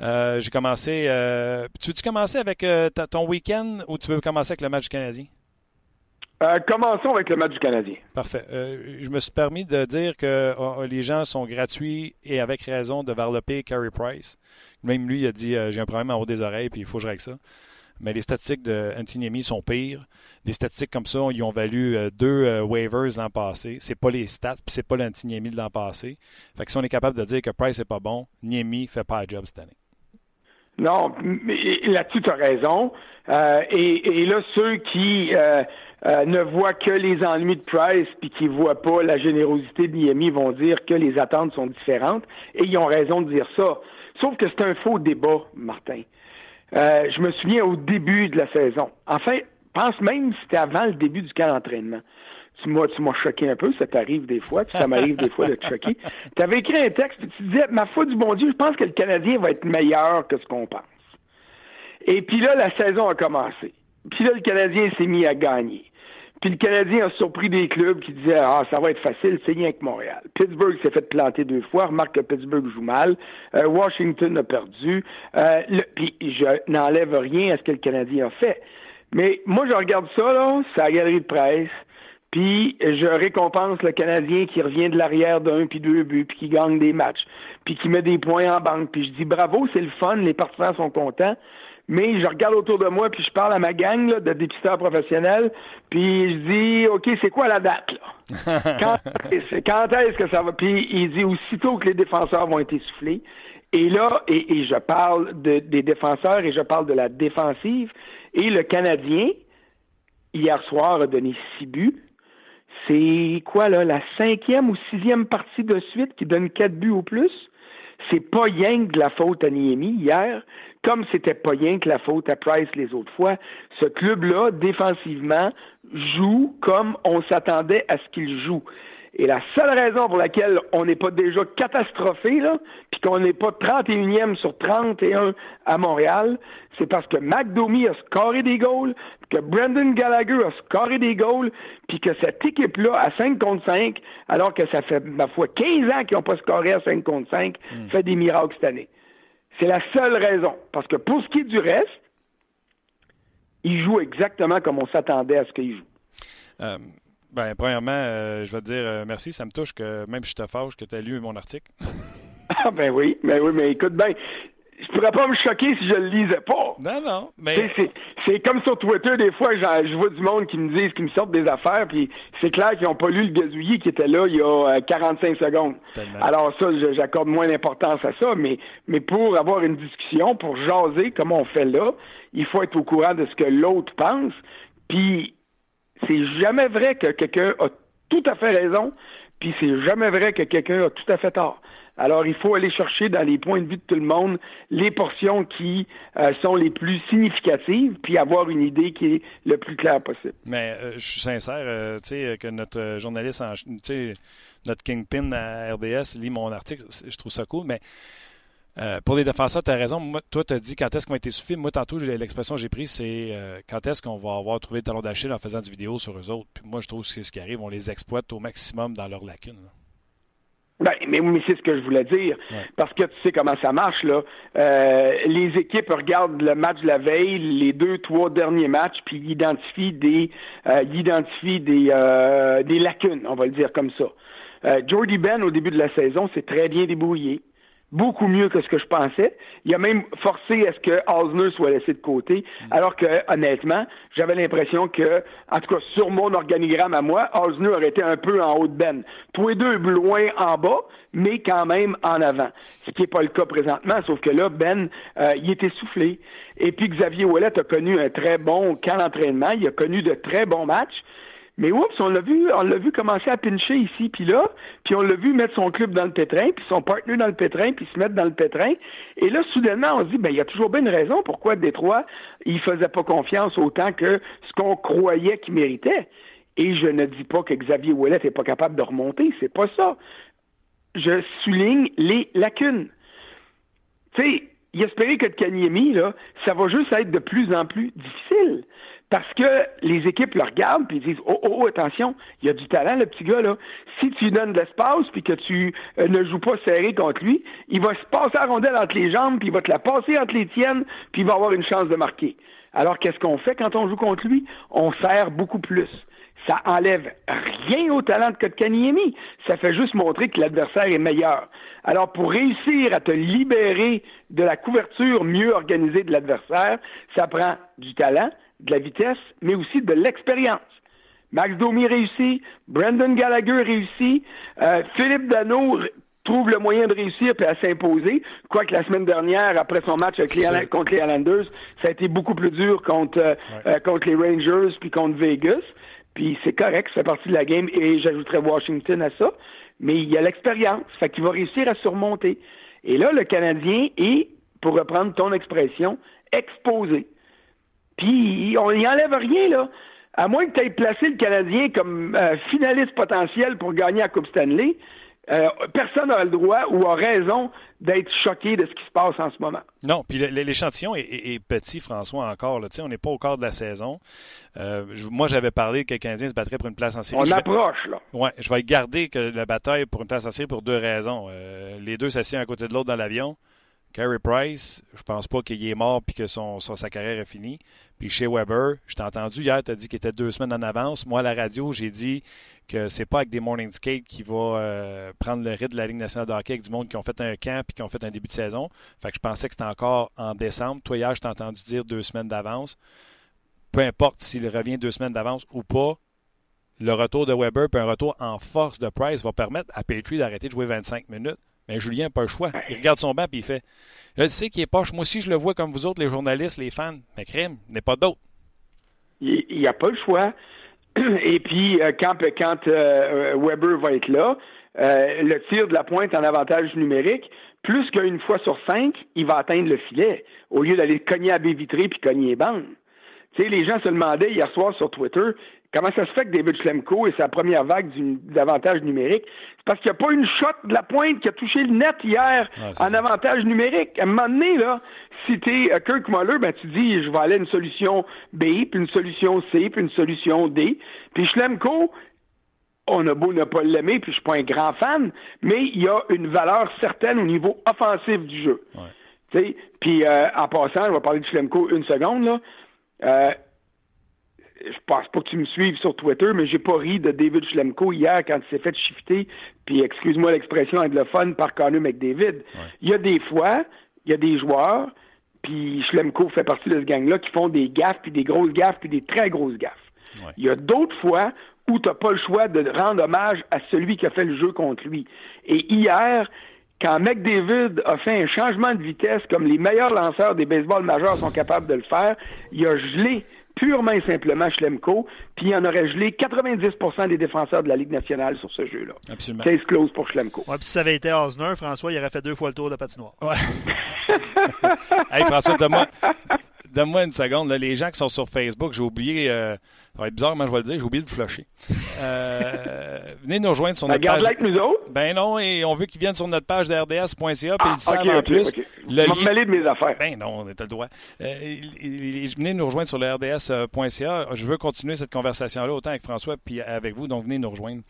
Euh, j'ai commencé. Euh, tu veux-tu commencer avec euh, ton week-end ou tu veux commencer avec le match du Canadien? commençons avec le match du Canadien. Parfait. je me suis permis de dire que les gens sont gratuits et avec raison de varloper Carey Price. Même lui, il a dit j'ai un problème en haut des oreilles puis il faut que je règle ça mais les statistiques de Antiniemi sont pires. Des statistiques comme ça, ils ont valu deux waivers l'an passé. C'est pas les stats, puis c'est pas l'Antiniemi de l'an passé. Fait que si on est capable de dire que Price n'est pas bon, Niemi fait pas le job cette année. Non, là-dessus, tu as raison. Euh, et, là, ceux qui ne voient que les ennuis de Price puis qui ne voient pas la générosité de Niemi vont dire que les attentes sont différentes. Et ils ont raison de dire ça. Sauf que c'est un faux débat, Martin. Euh, je me souviens au début de la saison. Enfin, pense même si c'était avant le début du camp d'entraînement. Tu m'as, tu m'as choqué un peu, ça t'arrive des fois, ça m'arrive des fois de te choquer. Tu avais écrit un texte, puis tu disais, ma foi du bon Dieu, je pense que le Canadien va être meilleur que ce qu'on pense. Et puis là, la saison a commencé. Puis là, le Canadien s'est mis à gagner. Puis le Canadien a surpris des clubs qui disaient Ah, ça va être facile, c'est rien que Montréal. Pittsburgh s'est fait planter deux fois, remarque que Pittsburgh joue mal. Euh, Washington a perdu. Euh, puis je n'enlève rien à ce que le Canadien a fait. Mais moi, je regarde ça, là, c'est la galerie de presse. Puis je récompense le Canadien qui revient de l'arrière d'un puis deux buts, puis qui gagne des matchs, puis qui met des points en banque. Puis je dis bravo, c'est le fun, les partisans sont contents mais je regarde autour de moi, puis je parle à ma gang là, de dépisteurs professionnels, puis je dis, OK, c'est quoi la date, là? quand, est-ce que ça va? Puis il dit, aussitôt que les défenseurs vont être essoufflés, et là, et, je parle de, des défenseurs et je parle de la défensive, et le Canadien, hier soir, a donné six buts. C'est quoi, là, la cinquième ou sixième partie de suite qui donne quatre buts au plus? c'est pas rien que la faute à Niemi hier, comme c'était pas rien que la faute à Price les autres fois. Ce club-là, défensivement, joue comme on s'attendait à ce qu'il joue. Et la seule raison pour laquelle on n'est pas déjà catastrophé, là, puis qu'on n'est pas 31e sur 31 à Montréal, c'est parce que McDomy a scoré des goals, que Brendan Gallagher a scoré des goals, puis que cette équipe-là, à 5 contre 5, alors que ça fait, ma foi, 15 ans qu'ils n'ont pas scoré à 5 contre 5, hmm. fait des miracles cette année. C'est la seule raison. Parce que pour ce qui est du reste, il joue exactement comme on s'attendait à ce qu'il joue. Euh, ben, premièrement, euh, je vais te dire euh, merci. Ça me touche que même si je te fâche que tu as lu mon article. ah, ben oui, ben oui, mais écoute bien. Je pourrais pas me choquer si je le lisais pas. Non, non, mais... C'est comme sur Twitter, des fois, je vois du monde qui me disent, qui me sortent des affaires, puis c'est clair qu'ils n'ont pas lu le gazouillis qui était là il y a 45 euh, secondes. Alors ça, j'accorde moins d'importance à ça, mais, mais pour avoir une discussion, pour jaser comme on fait là, il faut être au courant de ce que l'autre pense, puis c'est jamais vrai que quelqu'un a tout à fait raison, puis c'est jamais vrai que quelqu'un a tout à fait tort. Alors, il faut aller chercher dans les points de vue de tout le monde les portions qui euh, sont les plus significatives, puis avoir une idée qui est le plus claire possible. Mais euh, je suis sincère, euh, tu sais, que notre journaliste, sais, notre kingpin à RDS lit mon article, je trouve ça cool, mais euh, pour les défenseurs, tu as raison. Moi, toi, tu as dit quand est-ce qu'on a été soufflé. Moi, tantôt, l'expression que j'ai prise, c'est euh, quand est-ce qu'on va avoir trouvé le talon d'Achille en faisant des vidéos sur eux autres. Puis moi, je trouve que c'est ce qui arrive. On les exploite au maximum dans leurs lacunes. Ben, mais, mais c'est ce que je voulais dire. Parce que tu sais comment ça marche, là. Euh, les équipes regardent le match de la veille, les deux, trois derniers matchs, puis ils identifient des, identifient des, des lacunes, on va le dire comme ça. Jordy Ben, au début de la saison, s'est très bien débrouillé beaucoup mieux que ce que je pensais. Il a même forcé à ce que Osner soit laissé de côté, alors que, honnêtement, j'avais l'impression que, en tout cas, sur mon organigramme à moi, Osner aurait été un peu en haut de Ben. Tous les deux loin en bas, mais quand même en avant. Ce qui n'est pas le cas présentement, sauf que là, Ben, euh, il était soufflé. Et puis Xavier Ouellet a connu un très bon camp d'entraînement, il a connu de très bons matchs. Mais oups, on l'a vu, on l'a vu commencer à pincher ici puis là, puis on l'a vu mettre son club dans le pétrin, puis son partenaire dans le pétrin, puis se mettre dans le pétrin. Et là, soudainement, on se dit, ben il y a toujours bien une raison pourquoi Détroit, il faisait pas confiance autant que ce qu'on croyait qu'il méritait. Et je ne dis pas que Xavier Ouellet n'est pas capable de remonter, c'est pas ça. Je souligne les lacunes. Tu sais, il espérait que de Kanyemi, là, ça va juste être de plus en plus difficile. Parce que les équipes le regardent puis disent oh, oh, oh, attention, il y a du talent, le petit gars, là. Si tu lui donnes de l'espace puis que tu euh, ne joues pas serré contre lui, il va se passer la rondelle entre les jambes, puis il va te la passer entre les tiennes, puis il va avoir une chance de marquer. Alors qu'est-ce qu'on fait quand on joue contre lui? On sert beaucoup plus. Ça enlève rien au talent de Kotkaniemi. Ça fait juste montrer que l'adversaire est meilleur. Alors, pour réussir à te libérer de la couverture mieux organisée de l'adversaire, ça prend du talent, de la vitesse, mais aussi de l'expérience. Max Domi réussit, Brandon Gallagher réussit, euh, Philippe Dano trouve le moyen de réussir et à s'imposer. Quoique la semaine dernière, après son match avec les, contre les Islanders, ça a été beaucoup plus dur contre, euh, euh, contre les Rangers puis contre Vegas. Puis c'est correct, ça fait partie de la game et j'ajouterais Washington à ça. Mais il y a l'expérience, fait qu'il va réussir à surmonter. Et là, le Canadien est, pour reprendre ton expression, exposé. Puis on n'y enlève rien, là. À moins que tu aies placé le Canadien comme euh, finaliste potentiel pour gagner la Coupe Stanley, euh, personne n'a le droit ou a raison d'être choqué de ce qui se passe en ce moment. Non, puis l'échantillon est, petit, François, encore. Là. On n'est pas au quart de la saison. Euh, moi, j'avais parlé que le Canadien se battrait pour une place en série. On approche, là. Oui, je vais garder que la bataille pour une place en série pour deux raisons. les deux s'assiedent à côté de l'autre dans l'avion. Carey Price, je pense pas qu'il est mort puis que sa carrière est finie. Puis chez Weber, je t'ai entendu hier, tu as dit qu'il était deux semaines en avance. Moi, à la radio, j'ai dit que c'est pas avec des morning skates qui va euh, prendre le rythme de la Ligue nationale de du monde qui ont fait un camp puis qui ont fait un début de saison. Fait je pensais que c'était encore en décembre. Toi, hier, je t'ai entendu dire deux semaines d'avance. Peu importe s'il revient deux semaines d'avance ou pas, le retour de Weber puis un retour en force de Price va permettre à Petrie d'arrêter de jouer 25 minutes. Mais Julien n'a pas le choix. Il regarde son banc et il fait Je sais qu'il est poche. Moi aussi, je le vois comme vous autres, les journalistes, les fans. Mais crime, il n'est pas d'autre. Il n'y a pas le choix. Et puis, euh, quand, quand euh, Weber va être là, euh, le tir de la pointe en avantage numérique, plus qu'une fois sur cinq, il va atteindre le filet, au lieu d'aller cogner à baie vitrée puis cogner les bandes. Tu sais, les gens se demandaient hier soir sur Twitter, Comment ça se fait que David Schlemko et sa première vague d'avantage numérique? C'est parce qu'il n'y a pas une shot de la pointe qui a touché le net hier en avantage numérique. À un moment donné, là, si tu es Kirk Muller, ben, tu dis, je vais aller à une solution B, puis une solution C, puis une solution D. Puis Schlemko, on a beau ne pas l'aimer, puis je suis pas un grand fan, mais il y a une valeur certaine au niveau offensif du jeu. Puis euh, en passant, je vais parler de Schlemko une seconde, là. Euh, je pense pas que tu me suives sur Twitter, mais j'ai pas ri de David Schlemko hier quand il s'est fait shifter, puis excuse-moi l'expression anglophone, par Connor McDavid. Il y a des fois, il y a des joueurs, puis Schlemko fait partie de ce gang-là, qui font des gaffes, puis des grosses gaffes, puis des très grosses gaffes. Il y a d'autres fois où tu n'as pas le choix de rendre hommage à celui qui a fait le jeu contre lui. Et hier, quand McDavid a fait un changement de vitesse comme les meilleurs lanceurs des baseballs majeurs sont capables de le faire, il a gelé purement et simplement Schlemko, puis il en aurait gelé 90% des défenseurs de la Ligue nationale sur ce jeu-là. Absolument. Case close pour Schlemko. Ouais, puis si ça avait été Osner, François, il aurait fait deux fois le tour de patinoire. Ouais. hey, François, donne-moi donne-moi une seconde. les gens qui sont sur Facebook, j'ai oublié, euh, ça va être bizarre, mais je vais le dire, j'ai oublié de flusher. Euh, venez nous rejoindre sur notre page. Avec nous autres? Ben non, et on veut qu'ils viennent sur notre page d'RDS.ca, puis ah, ils savent en plus. Le je lien... de mes affaires. Ben non, on est le droit. Euh, venez nous rejoindre sur le RDS.ca. Je veux continuer cette conversation-là autant avec François puis avec vous, donc venez nous rejoindre.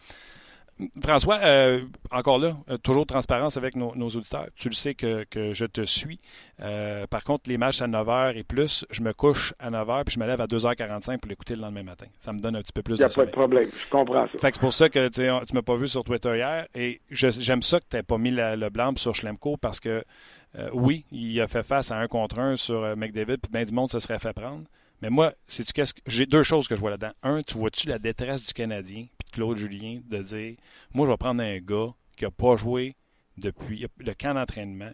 François, euh, encore là, euh, toujours transparence avec nos, auditeurs. Tu le sais que, je te suis. Euh, par contre, les matchs à 9h et plus, je me couche à 9h puis je me lève à 2h45 pour l'écouter le lendemain matin. Ça me donne un petit peu plus de Il n'y a pas de problème, je comprends ça. c'est pour ça que tu ne m'as pas vu sur Twitter hier et j'aime ça que tu n'aies pas mis le blanc sur Schlemko parce que oui, il a fait face à un contre un sur McDavid puis bien du monde se serait fait prendre. Mais moi, c'est qu'est-ce que j'ai deux choses que je vois là-dedans. Un, tu vois-tu la détresse du Canadien? Claude Julien de dire moi je vais prendre un gars qui n'a pas joué depuis le camp d'entraînement.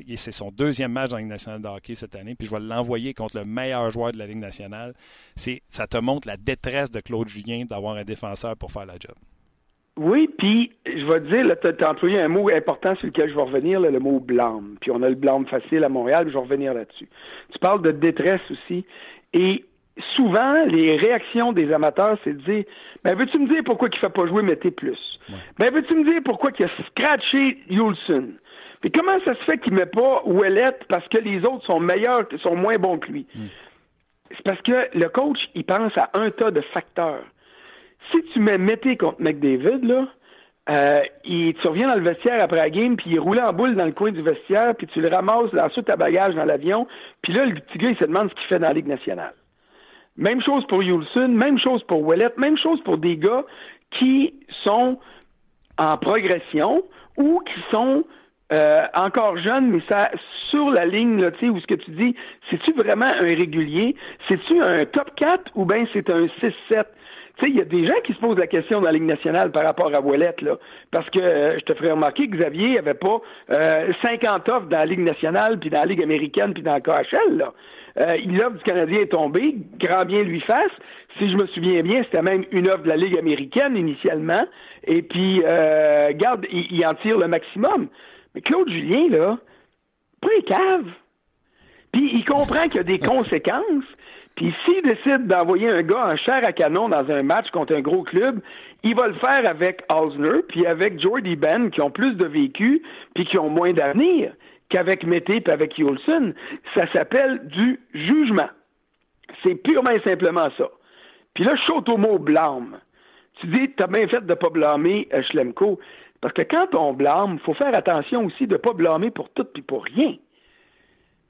C'est son deuxième match dans la Ligue nationale de hockey cette année, puis je vais l'envoyer contre le meilleur joueur de la Ligue nationale. Ça te montre la détresse de Claude Julien d'avoir un défenseur pour faire la job. Oui, puis je vais te dire, tu as employé un mot important sur lequel je vais revenir, le mot blâme. Puis on a le blâme facile à Montréal, je vais revenir là-dessus. Tu parles de détresse aussi. Et souvent, les réactions des amateurs, c'est de dire Ben, veux-tu me dire pourquoi il ne fait pas jouer Mété plus? Ben, veux-tu me dire pourquoi il a scratché Yulson Puis comment ça se fait qu'il ne met pas Ouellette parce que les autres sont meilleurs, sont moins bons que lui? Mm. C'est parce que le coach, il pense à un tas de facteurs. Si tu mets Mété contre McDavid, là, euh, il, tu reviens dans le vestiaire après la game, puis il roule en boule dans le coin du vestiaire, puis tu le ramasses dans sous ta bagage dans l'avion, puis là, le petit gars, il se demande ce qu'il fait dans la Ligue nationale. Même chose pour Yulson, même chose pour Wallet, même chose pour des gars qui sont en progression ou qui sont euh, encore jeunes, mais ça sur la ligne, là, où ce que tu dis, c'est-tu vraiment un régulier? C'est-tu un top 4 ou bien c'est un 6-7? Tu sais, il y a des gens qui se posent la question dans la Ligue nationale par rapport à Ouellette, là. Parce que euh, je te ferai remarquer que Xavier avait pas euh, 50 offres dans la Ligue nationale, puis dans la Ligue américaine, puis dans la KHL, là. Euh, l'offre du Canadien est tombée, grand bien lui fasse. Si je me souviens bien, c'était même une offre de la Ligue américaine initialement. Et puis, euh, garde, il, en tire le maximum. Mais Claude Julien, là, pas les caves. Puis il comprend qu'il y a des conséquences. Puis s'il décide d'envoyer un gars en chair à canon dans un match contre un gros club, il va le faire avec Osner, puis avec Jordy Ben, qui ont plus de vécu, puis qui ont moins d'avenir qu'avec Mété et avec Yolson. Ça s'appelle du jugement. C'est purement et simplement ça. Puis là, je saute au mot blâme. Tu dis, t'as bien fait de ne pas blâmer euh, Schlemko. Parce que quand on blâme, il faut faire attention aussi de ne pas blâmer pour tout puis pour rien.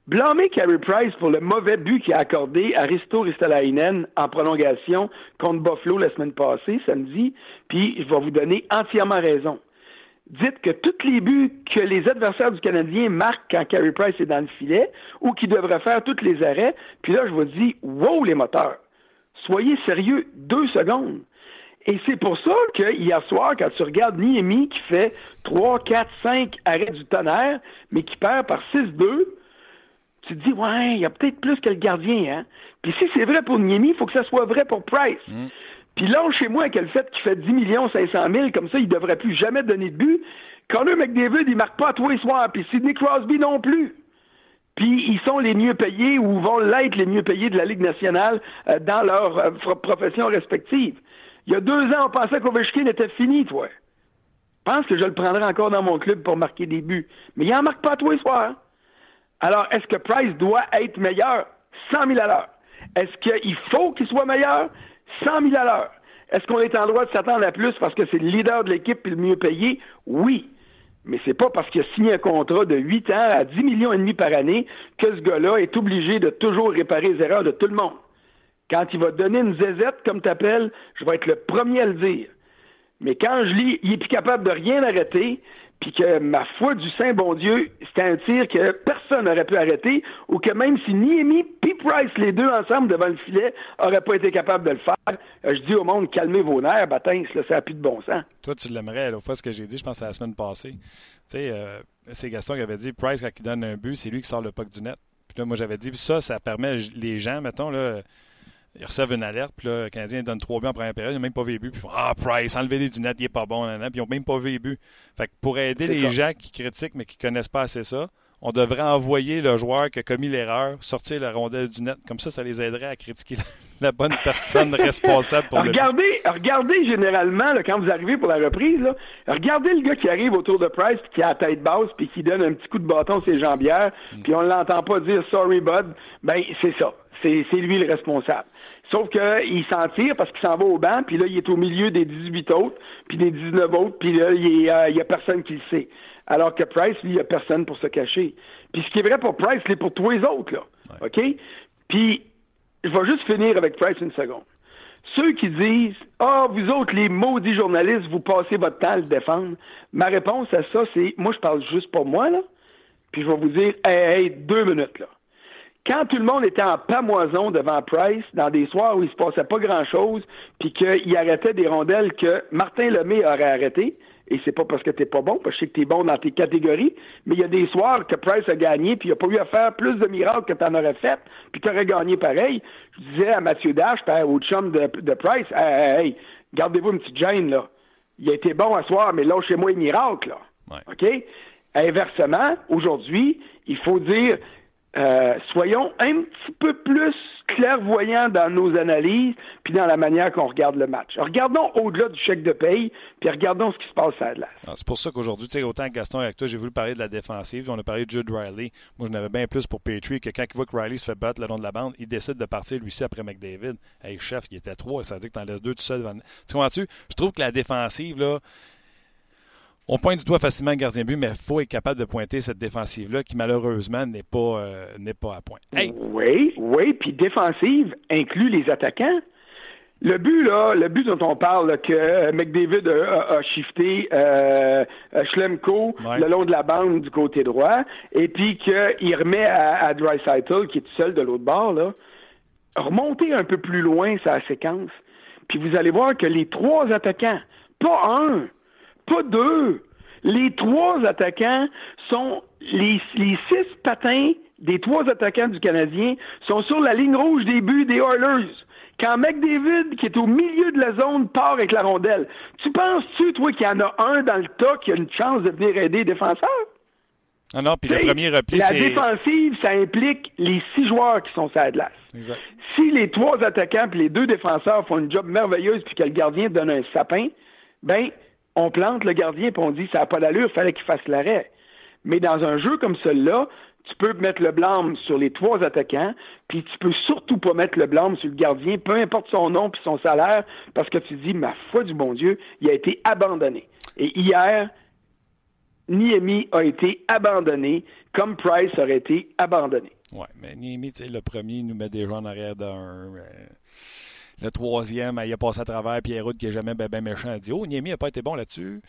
Blâmer Carey Price pour le mauvais but qu'il a accordé à Risto Ristolainen en prolongation contre Buffalo la semaine passée, samedi, puis je vais vous donner entièrement raison. Dites que tous les buts que les adversaires du Canadien marquent quand Carey Price est dans le filet ou qui devraient faire tous les arrêts, puis là, je vous dis, wow, les moteurs, soyez sérieux deux secondes. Et c'est pour ça que hier soir, quand tu regardes Niemi qui fait 3, 4, 5 arrêts du tonnerre, mais qui perd par 6-2, tu te dis, ouais, il y a peut-être plus que le gardien, hein. Puis si c'est vrai pour Niemi, il faut que ça soit vrai pour Price. Mm. Puis là, chez moi, avec le fait qu'il fait 10 millions 500 000, comme ça, il ne devrait plus jamais donner de but. Connor McDavid, il marque pas tous les soirs, puis Sidney Crosby non plus. Puis ils sont les mieux payés ou vont l'être les mieux payés de la Ligue nationale euh, dans leur euh, profession respective. Il y a deux ans, on pensait qu'Ovechkin était fini, toi. Je pense que je le prendrais encore dans mon club pour marquer des buts. Mais il n'en marque pas tous les soirs. Alors, est-ce que Price doit être meilleur? 100 000 à l'heure. Est-ce qu'il faut qu'il soit meilleur? 100 000 à l'heure. Est-ce qu'on est en droit de s'attendre à plus parce que c'est le leader de l'équipe et le mieux payé? Oui. Mais c'est pas parce qu'il a signé un contrat de 8 ans à 10 millions et demi par année que ce gars-là est obligé de toujours réparer les erreurs de tout le monde. Quand il va donner une zézette, comme tu appelles, je vais être le premier à le dire. Mais quand je lis, il est plus capable de rien arrêter, puis que ma foi du Saint bon Dieu, c'était un tir que personne n'aurait pu arrêter, ou que même si Niemi et Price, les deux ensemble devant le filet, n'auraient pas été capables de le faire, euh, je dis au monde, calmez vos nerfs, bâtins, ça n'a plus de bon sens. Toi, tu l'aimerais, l'autre fois, ce que j'ai dit, je pense, à la semaine passée. Tu sais, euh, c'est Gaston qui avait dit, Price, quand il donne un but, c'est lui qui sort le puck du net. Puis là, moi, j'avais dit, ça, ça permet les gens, mettons, là, ils reçoivent une alerte, puis là, le Canadien donne trois buts en première période, ils n'ont même pas vu les buts, puis ils font Ah, Price, enlevez-les du net, il n'est pas bon, puis ils n'ont même pas vu les buts. Fait que pour aider les gens qui critiquent mais qui ne connaissent pas assez ça, on devrait envoyer le joueur qui a commis l'erreur sortir la rondelle du net. Comme ça, ça les aiderait à critiquer la bonne personne responsable pour regardez, le Regardez généralement, quand vous arrivez pour la reprise, regardez le gars qui arrive autour de Price, puis qui a la tête basse, puis qui donne un petit coup de bâton sur ses jambières, mm. puis on ne l'entend pas dire « sorry, bud », ben c'est ça. C'est lui le responsable. Sauf qu'il s'en tire parce qu'il s'en va au banc, puis là, il est au milieu des 18 autres, puis des 19 autres, puis là, il n'y a, personne qui le sait. Alors que Price, lui, il n'y a personne pour se cacher. Puis ce qui est vrai pour Price, c'est pour tous les autres, là. OK? Puis, je vais juste finir avec Price une seconde. Ceux qui disent Ah, vous autres, les maudits journalistes, vous passez votre temps à le défendre. Ma réponse à ça, c'est moi, je parle juste pour moi, là. Puis je vais vous dire Hey, hey, deux minutes, là quand tout le monde était en pamoison devant Price, dans des soirs où il se passait pas grand-chose, puis qu'il arrêtait des rondelles que Martin Lemay aurait arrêté, et c'est pas parce que t'es pas bon, parce que je sais que t'es bon dans tes catégories, mais il y a des soirs que Price a gagné, puis il a pas eu à faire plus de miracles que t'en aurais fait, puis t'aurais gagné pareil. Je disais à Mathieu Dash, au chum de, de Price, hey, hey, gardez-vous une petite gêne, là. Il a été bon à soir, mais là, chez moi, il miracle, là. OK? Inversement, aujourd'hui, il faut dire, euh, soyons un petit peu plus clairvoyants dans nos analyses, puis dans la manière qu'on regarde le match. Regardons au-delà du chèque de paye, puis regardons ce qui se passe à la ah, C'est pour ça qu'aujourd'hui, autant que Gaston et toi, j'ai voulu parler de la défensive. On a parlé de Jude Riley. Moi, je n'avais bien plus pour Petrie que quand il voit que Riley se fait battre le long de la bande, il décide de partir lui aussi après McDavid. Hey, chef, il était trois. Ça veut dire que tu en laisses deux tout seul. Tu comprends-tu? Je trouve que la défensive, là, on pointe du doigt facilement le gardien but, mais il faut être capable de pointer cette défensive-là qui, malheureusement, n'est pas, euh, n'est pas à point. Oui, oui, puis défensive inclut les attaquants. Le but, là, le but dont on parle, que McDavid a, shifté euh, Schlemko le long de la bande du côté droit, et puis qu'il remet à, à Dreisaitl, qui est tout seul de l'autre bord, là, remontez un peu plus loin sa séquence, puis vous allez voir que les trois attaquants, pas un, pas deux. Les trois attaquants sont les, les six patins des trois attaquants du Canadien sont sur la ligne rouge des buts des Oilers. Quand McDavid, qui est au milieu de la zone, part avec la rondelle, tu penses-tu, toi, qu'il y en a un dans le tas qui a une chance de venir aider les défenseurs? Ah non, puis le premier repli, La défensive, ça implique les six joueurs qui sont sur la glace. Si les trois attaquants et les deux défenseurs font une job merveilleuse puis que le gardien donne un sapin, ben on plante le gardien et on dit ça n'a pas d'allure, fallait qu'il fasse l'arrêt. Mais dans un jeu comme celui-là, tu peux mettre le blâme sur les trois attaquants, puis tu peux surtout pas mettre le blâme sur le gardien, peu importe son nom puis son salaire, parce que tu dis, ma foi du bon Dieu, il a été abandonné. Et hier, Niemi a été abandonné, comme Price aurait été abandonné. Oui, mais Niemi, le premier, nous met déjà en arrière d'un. Le troisième, il a passé à travers. Pierre qui est jamais ben, ben méchant a dit Oh, Niemi n'a pas été bon là-dessus.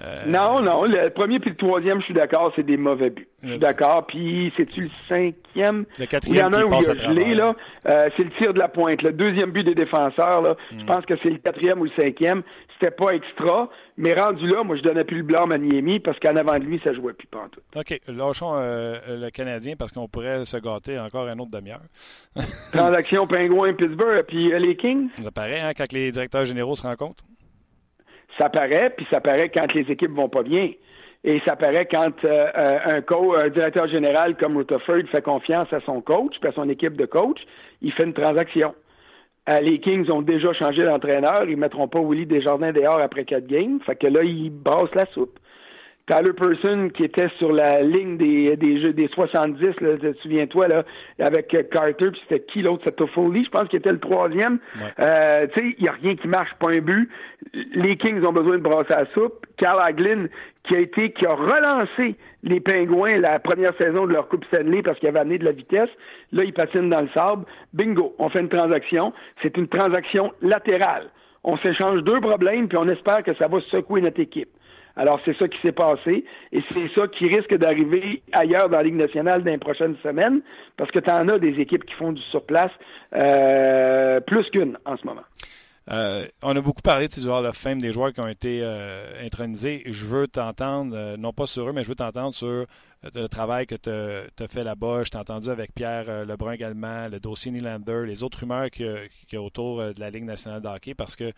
Euh, non, non. Le premier puis le troisième, je suis d'accord, c'est des mauvais buts. Je suis d'accord. Puis, c'est-tu le cinquième? Le quatrième. Il y en a un où il a gelé, là. Euh, c'est le tir de la pointe. Le deuxième but des défenseurs, là. Je hmm. pense que c'est le quatrième ou le cinquième. C'était pas extra. Mais rendu là, moi, je donnais plus le blâme à Niemi parce qu'en avant de lui, ça jouait plus pas tout. OK. Lâchons euh, le Canadien parce qu'on pourrait se gâter encore un autre demi-heure. Transaction Pingouin, Pittsburgh, puis les Kings? Ça paraît, hein, quand les directeurs généraux se rencontrent? Ça paraît, puis ça paraît quand les équipes vont pas bien. Et ça paraît quand un, coach, un directeur général comme Rutherford fait confiance à son coach, puis à son équipe de coach, il fait une transaction. Les Kings ont déjà changé d'entraîneur. Ils mettront pas Willie Desjardins dehors après quatre games. Fait que là, ils bassent la soupe. Tyler Person qui était sur la ligne des, des jeux des 70, là, souviens-toi, là, avec Carter, puis c'était qui l'autre? C'était Toffoli, je pense qu'il était le troisième. Euh, tu sais, il n'y a rien qui marche, pas un but. Les Kings ont besoin de brasser la soupe. Carl Haglin, qui a été, qui a relancé les Pingouins la première saison de leur Coupe Stanley parce qu'il avait amené de la vitesse. Là, ils patinent dans le sable. Bingo, on fait une transaction. C'est une transaction latérale. On s'échange deux problèmes, puis on espère que ça va secouer notre équipe. Alors, c'est ça qui s'est passé et c'est ça qui risque d'arriver ailleurs dans la Ligue nationale dans les prochaines semaines parce que tu en as des équipes qui font du surplace euh, plus qu'une en ce moment. Euh, on a beaucoup parlé de ces joueurs de fame, des joueurs qui ont été euh, intronisés. Je veux t'entendre, non pas sur eux, mais je veux t'entendre sur le travail que tu as, fait là-bas. Je t'ai entendu avec Pierre Lebrun également, le dossier Nylander, les autres rumeurs qu'il y, a autour de la Ligue nationale de hockey, parce que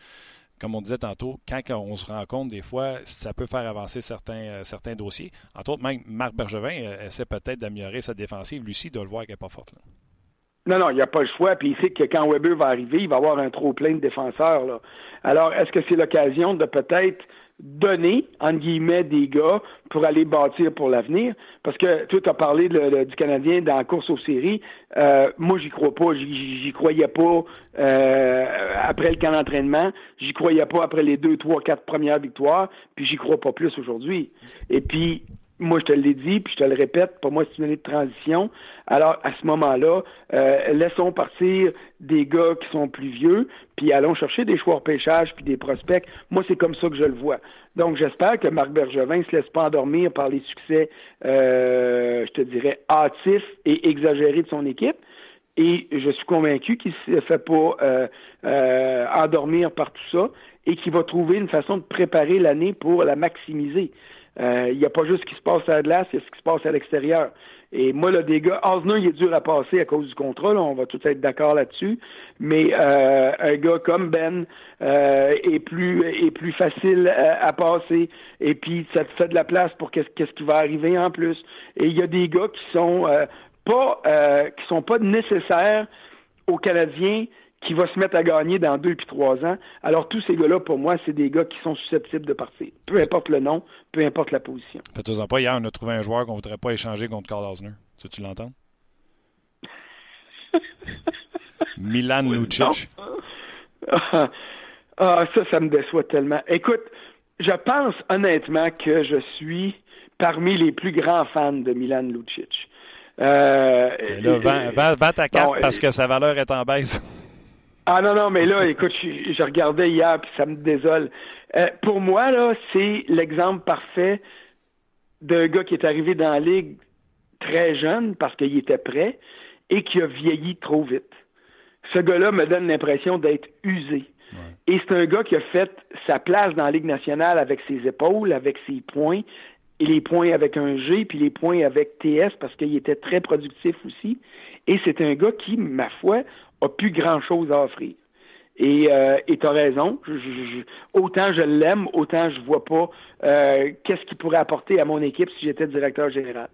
comme on disait tantôt, quand on se rend compte, des fois, ça peut faire avancer certains, euh, dossiers. Entre autres, même Marc Bergevin euh, essaie peut-être d'améliorer sa défensive. Lucie doit le voir qu'elle n'est pas forte. Non, non, il n'y a pas le choix. Puis il sait que quand Weber va arriver, il va avoir un trop plein de défenseurs. Là. Alors, est-ce que c'est l'occasion de peut-être donner, entre guillemets, des gars pour aller bâtir pour l'avenir? Parce que tu as parlé du Canadien dans la course aux séries. Euh, moi, j'y crois pas. J'y croyais pas euh, après le camp d'entraînement. J'y croyais pas après les deux, trois, quatre premières victoires. Puis j'y crois pas plus aujourd'hui. Et puis, moi, je te l'ai dit, puis je te le répète, pour moi, c'est une année de transition. Alors, à ce moment-là, euh, laissons partir des gars qui sont plus vieux, puis allons chercher des choix pêchage puis des prospects. Moi, c'est comme ça que je le vois. Donc, j'espère que Marc Bergevin ne se laisse pas endormir par les succès, euh, je te dirais, hâtifs et exagérés de son équipe. Et je suis convaincu qu'il ne se fait pas euh, endormir par tout ça et qu'il va trouver une façon de préparer l'année pour la maximiser. Euh, il n'y a pas juste ce qui se passe à la glace, il y a ce qui se passe à l'extérieur. Et moi, le dégât, Osner, il est dur à passer à cause du contrat, on va tous être d'accord là-dessus. Mais euh, un gars comme Ben euh, est plus est plus facile à, passer. Et puis ça te fait de la place pour qu'est-ce qui va arriver en plus. Et il y a des gars qui sont pas qui sont pas nécessaires aux Canadiens qui va se mettre à gagner dans deux puis trois ans. Alors, tous ces gars-là, pour moi, c'est des gars qui sont susceptibles de partir. Peu importe le nom, peu importe la position. Faites-en pas. Hier, on a trouvé un joueur qu'on ne voudrait pas échanger contre Carl Osner. Tu, tu l'entends? Milan Lucic. ah, ça, ça me déçoit tellement. Écoute, je pense honnêtement que je suis parmi les plus grands fans de Milan Lucic. Euh, là, vends, ta carte parce que sa valeur est en baisse. Ah non, non, mais là, écoute, je, regardais hier, puis ça me désole. Euh, pour moi, là, c'est l'exemple parfait d'un gars qui est arrivé dans la ligue très jeune parce qu'il était prêt et qui a vieilli trop vite. Ce gars-là me donne l'impression d'être usé. Et c'est un gars qui a fait sa place dans la Ligue nationale avec ses épaules, avec ses points, et les points avec un G, puis les points avec TS parce qu'il était très productif aussi. Et c'est un gars qui, ma foi, a plus grand-chose à offrir. Et euh, tu as raison. autant je l'aime, autant je vois pas euh, qu'est-ce qu'il pourrait apporter à mon équipe si j'étais directeur général.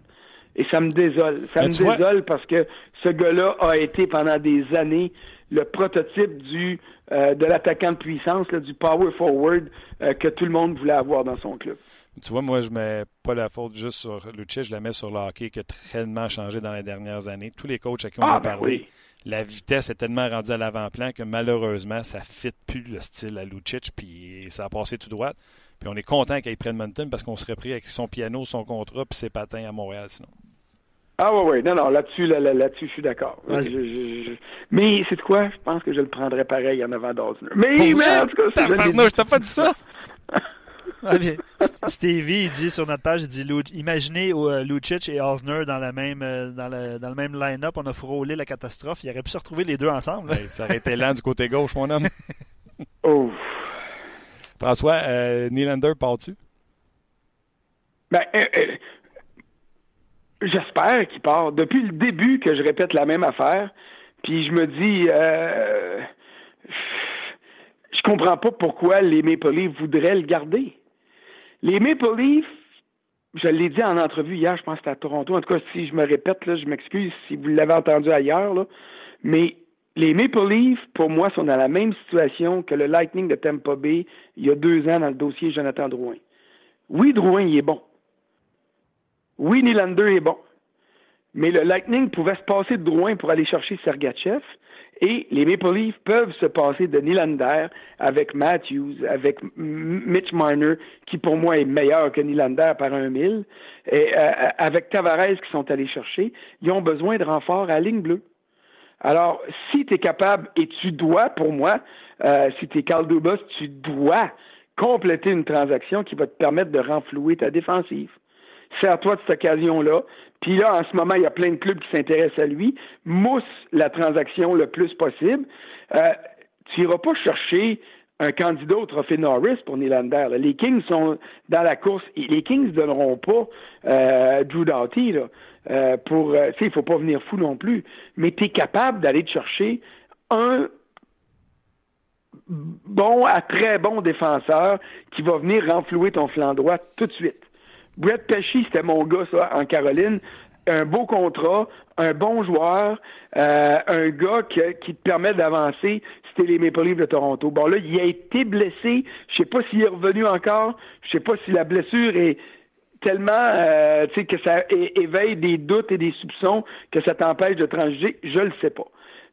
Et ça me désole. Ça me désole parce que ce gars-là a été pendant des années le prototype du euh, de l'attaquant de puissance, du power forward euh, que tout le monde voulait avoir dans son club. Tu vois, moi, je mets pas la faute juste sur Lucic, je la mets sur le hockey qui a tellement changé dans les dernières années. Tous les coachs à qui on ah, a ben parlé, la vitesse est tellement rendue à l'avant-plan que malheureusement, ça ne fit plus le style à Lucic, puis ça a passé tout droit. Puis on est content qu'il prenne Mountain parce qu'on serait pris avec son piano, son contrat, puis ses patins à Montréal sinon. Ah oui, oui, non, non, là-dessus, là, dessus je suis d'accord. Mais c'est quoi? Je pense que je le prendrais pareil en avant d'Osner. Mais, mais en tout cas, c'est Je t'ai pas dit ça! Ah, Stevie, il dit sur notre page, il dit imaginez euh, Lucic et Osner dans la même euh, dans, dans le même line-up, on a frôlé la catastrophe. Il aurait pu se retrouver les deux ensemble. ça aurait été lent du côté gauche, mon homme. oh. François, euh, Nylander, pars-tu? Ben, euh, j'espère qu'il part. Depuis le début que je répète la même affaire, puis je me dis, je comprends pas pourquoi les Maple Leafs voudraient le garder. Les Maple Leafs je l'ai dit en entrevue hier, je pense que c'était à Toronto. En tout cas, si je me répète, là, je m'excuse si vous l'avez entendu ailleurs, mais les Maple Leafs, pour moi, sont dans la même situation que le Lightning de Tampa Bay il y a deux ans dans le dossier Jonathan Drouin. Oui, Drouin, il est bon. Oui, Nylander est bon. Mais le Lightning pouvait se passer de Drouin pour aller chercher Sergachev. Et les Maple Leafs peuvent se passer de Nylander avec Matthews, avec Mitch Marner, qui pour moi est meilleur que Nylander par un mille, et euh, avec Tavares qui sont allés chercher. Ils ont besoin de renforts à ligne bleue. Alors, si tu es capable, et tu dois, pour moi, euh, si tu es Carl tu dois compléter une transaction qui va te permettre de renflouer ta défensive. Sers-toi de cette occasion-là, puis là, en ce moment, il y a plein de clubs qui s'intéressent à lui. Mousse la transaction le plus possible. Euh, tu n'iras pas chercher un candidat au trophée Norris pour Nylander. Les Kings sont dans la course. Les Kings ne donneront pas euh, Drew Doughty. Là, euh, pour, euh, il ne faut pas venir fou non plus. Mais tu es capable d'aller te chercher un bon à très bon défenseur qui va venir renflouer ton flanc droit tout de suite. Brett Pesci, c'était mon gars, ça, en Caroline. Un beau contrat, un bon joueur, euh, un gars qui te permet d'avancer. C'était les Maple Leafs de Toronto. Bon, là, il a été blessé. Je sais pas s'il est revenu encore. Je sais pas si la blessure est tellement, euh, tu sais, que ça éveille des doutes et des soupçons que ça t'empêche de transiger. Je le sais pas.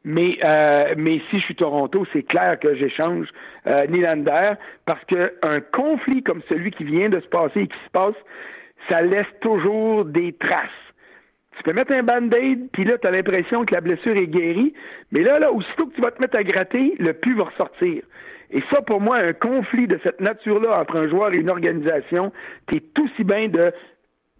Mais, euh, mais si je suis Toronto, c'est clair que j'échange euh, Nylander parce qu'un conflit comme celui qui vient de se passer et qui se passe, ça laisse toujours des traces. Tu peux mettre un band-aid, puis là, tu as l'impression que la blessure est guérie, mais là, là, aussitôt que tu vas te mettre à gratter, le pu va ressortir. Et ça, pour moi, un conflit de cette nature-là entre un joueur et une organisation, t'es tout si bien de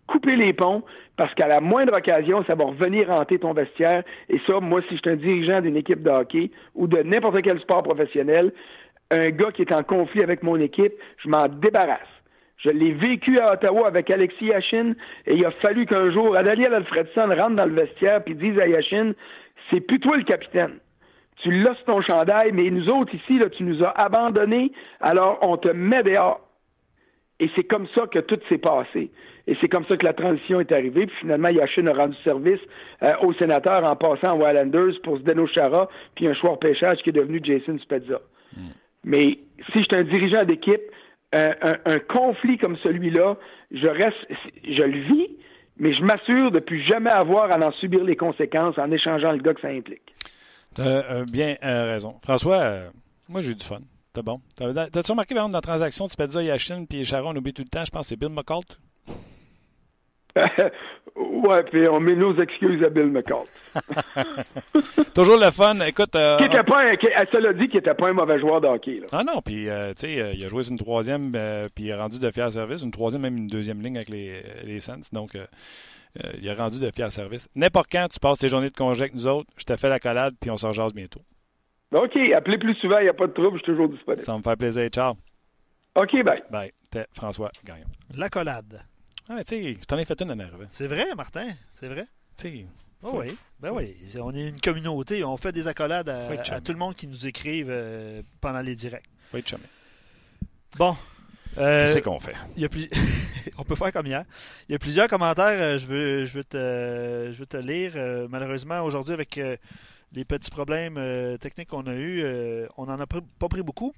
couper les ponts parce qu'à la moindre occasion, ça va revenir hanter ton vestiaire. Et ça, moi, si je suis un dirigeant d'une équipe de hockey ou de n'importe quel sport professionnel, un gars qui est en conflit avec mon équipe, je m'en débarrasse. Je l'ai vécu à Ottawa avec Alexis Yashin et il a fallu qu'un jour, Adaliel Alfredson rentre dans le vestiaire et dise à Yashin, c'est plus toi le capitaine. Tu losses ton chandail, mais nous autres ici, là, tu nous as abandonnés, alors on te met dehors. Et c'est comme ça que tout s'est passé. Et c'est comme ça que la transition est arrivée. Puis finalement, Yashin a rendu service euh, aux sénateurs en passant aux Islanders pour Zdeno Chara, puis un choix pêchage qui est devenu Jason Spezza. Hmm. Mais si je suis un dirigeant d'équipe, un, conflit comme celui-là, je reste, je le vis, mais je m'assure de ne plus jamais avoir à en subir les conséquences en échangeant le gars que ça implique. Tu as euh, bien euh, raison. François, moi j'ai eu du fun. T'as bon? T'as-tu remarqué, par exemple, dans la transaction de Spezza, Yashin puis Sharon, on oublie tout le temps, je pense que c'est Bill McCall. ouais, puis on met nos excuses à Bill McCall. Toujours le fun. Écoute. Euh, qui était pas un, cela dit qu'il n'était pas un mauvais joueur de hockey. Là. Ah non, puis euh, tu sais, euh, il a joué sur une troisième, puis il a rendu de fier service, une troisième, même une deuxième ligne avec les, les Saints. Donc, il a rendu de fier service. N'importe quand tu passes tes journées de congé avec nous autres, je te fais la collade, puis on s'en jase bientôt. OK, appelez plus souvent, il n'y a pas de trouble, je suis toujours disponible. Ça me fait plaisir. Ciao. OK, bye. Bye. François Gagnon. La collade. Ah, tu sais, je t'en ai fait une énerve. C'est vrai, Martin, c'est vrai? Tu. Oh oui, ben oui. On est une communauté, on fait des accolades à, tout le monde qui nous écrive euh, pendant les directs. Oui, chumé. Bon. Euh, Qu'est-ce qu'on fait? Il y a plus... on peut faire comme hier. Il y a plusieurs commentaires, euh, je veux, je veux, te, je veux te lire. malheureusement, aujourd'hui, avec les petits problèmes euh, techniques qu'on a eus, euh, on n'en a pas pris beaucoup.